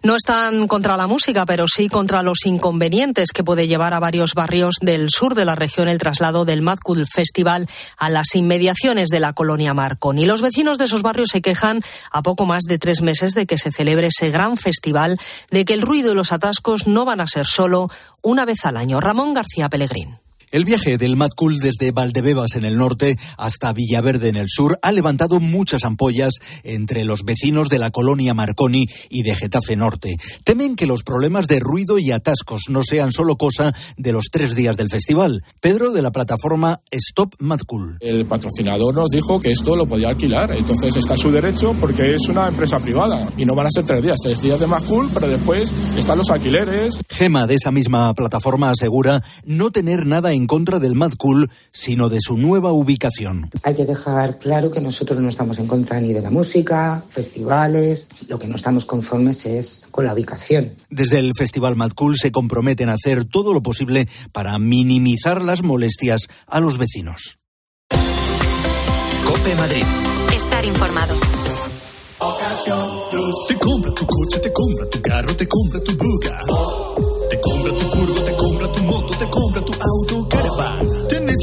No están contra la música, pero sí contra los inconvenientes que puede llevar a varios barrios del sur de la región el traslado del Mad Cool Festival a las inmediaciones de la colonia Marconi. Los vecinos de esos barrios se quejan a poco más de tres meses de que se celebre ese gran festival, de que el ruido y los atascos no van a ser solo una vez al año. Ramón García Pellegrín. El viaje del Mad Cool desde Valdebebas en el norte hasta Villaverde en el sur ha levantado muchas ampollas entre los vecinos de la colonia Marconi y de Getafe Norte. Temen que los problemas de ruido y atascos no sean solo cosa de los tres días del festival. Pedro de la plataforma Stop Mad Cool. El patrocinador nos dijo que esto lo podía alquilar, entonces está su derecho porque es una empresa privada y no van a ser tres días, tres días de Mad Cool, pero después están los alquileres. Gema de esa misma plataforma asegura no tener nada en en contra del Mad Cool, sino de su nueva ubicación. Hay que dejar claro que nosotros no estamos en contra ni de la música, festivales, lo que no estamos conformes es con la ubicación. Desde el Festival Mad Cool se comprometen a hacer todo lo posible para minimizar las molestias a los vecinos. Cope Madrid. Estar informado. Te compra tu coche, te compra tu carro, te compra tu buga. Te compra tu furgo, te compra tu moto, te compra tu auto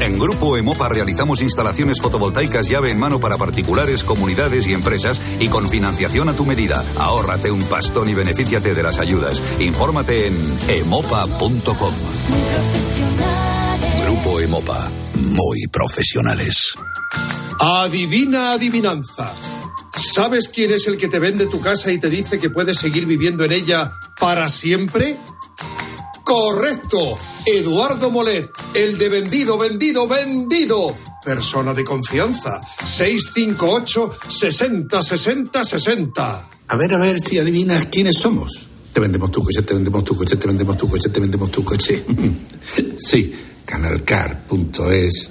En Grupo Emopa realizamos instalaciones fotovoltaicas llave en mano para particulares, comunidades y empresas y con financiación a tu medida. Ahórrate un pastón y benefíciate de las ayudas. Infórmate en emopa.com. Grupo Emopa, muy profesionales. Adivina adivinanza. ¿Sabes quién es el que te vende tu casa y te dice que puedes seguir viviendo en ella para siempre? Correcto. Eduardo Molet, el de vendido, vendido, vendido. Persona de confianza. 658 60 60 60. A ver, a ver si adivinas quiénes somos. Te vendemos tu coche, te vendemos tu coche, te vendemos tu coche, te vendemos tu coche. sí, canalcar.es.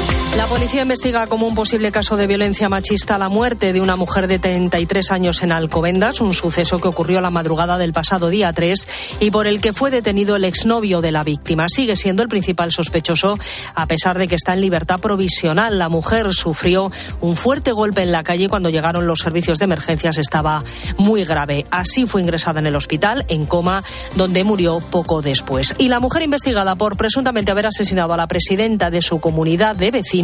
La policía investiga como un posible caso de violencia machista la muerte de una mujer de 33 años en Alcobendas, un suceso que ocurrió la madrugada del pasado día 3 y por el que fue detenido el exnovio de la víctima. Sigue siendo el principal sospechoso a pesar de que está en libertad provisional. La mujer sufrió un fuerte golpe en la calle cuando llegaron los servicios de emergencias. Estaba muy grave. Así fue ingresada en el hospital en coma, donde murió poco después. Y la mujer investigada por presuntamente haber asesinado a la presidenta de su comunidad de vecinos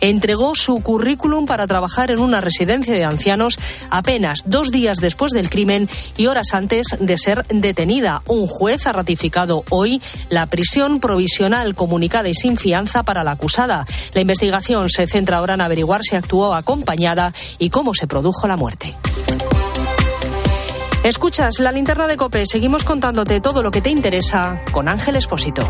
entregó su currículum para trabajar en una residencia de ancianos apenas dos días después del crimen y horas antes de ser detenida. Un juez ha ratificado hoy la prisión provisional comunicada y sin fianza para la acusada. La investigación se centra ahora en averiguar si actuó acompañada y cómo se produjo la muerte. Escuchas la linterna de Cope. Seguimos contándote todo lo que te interesa con Ángel Espósito.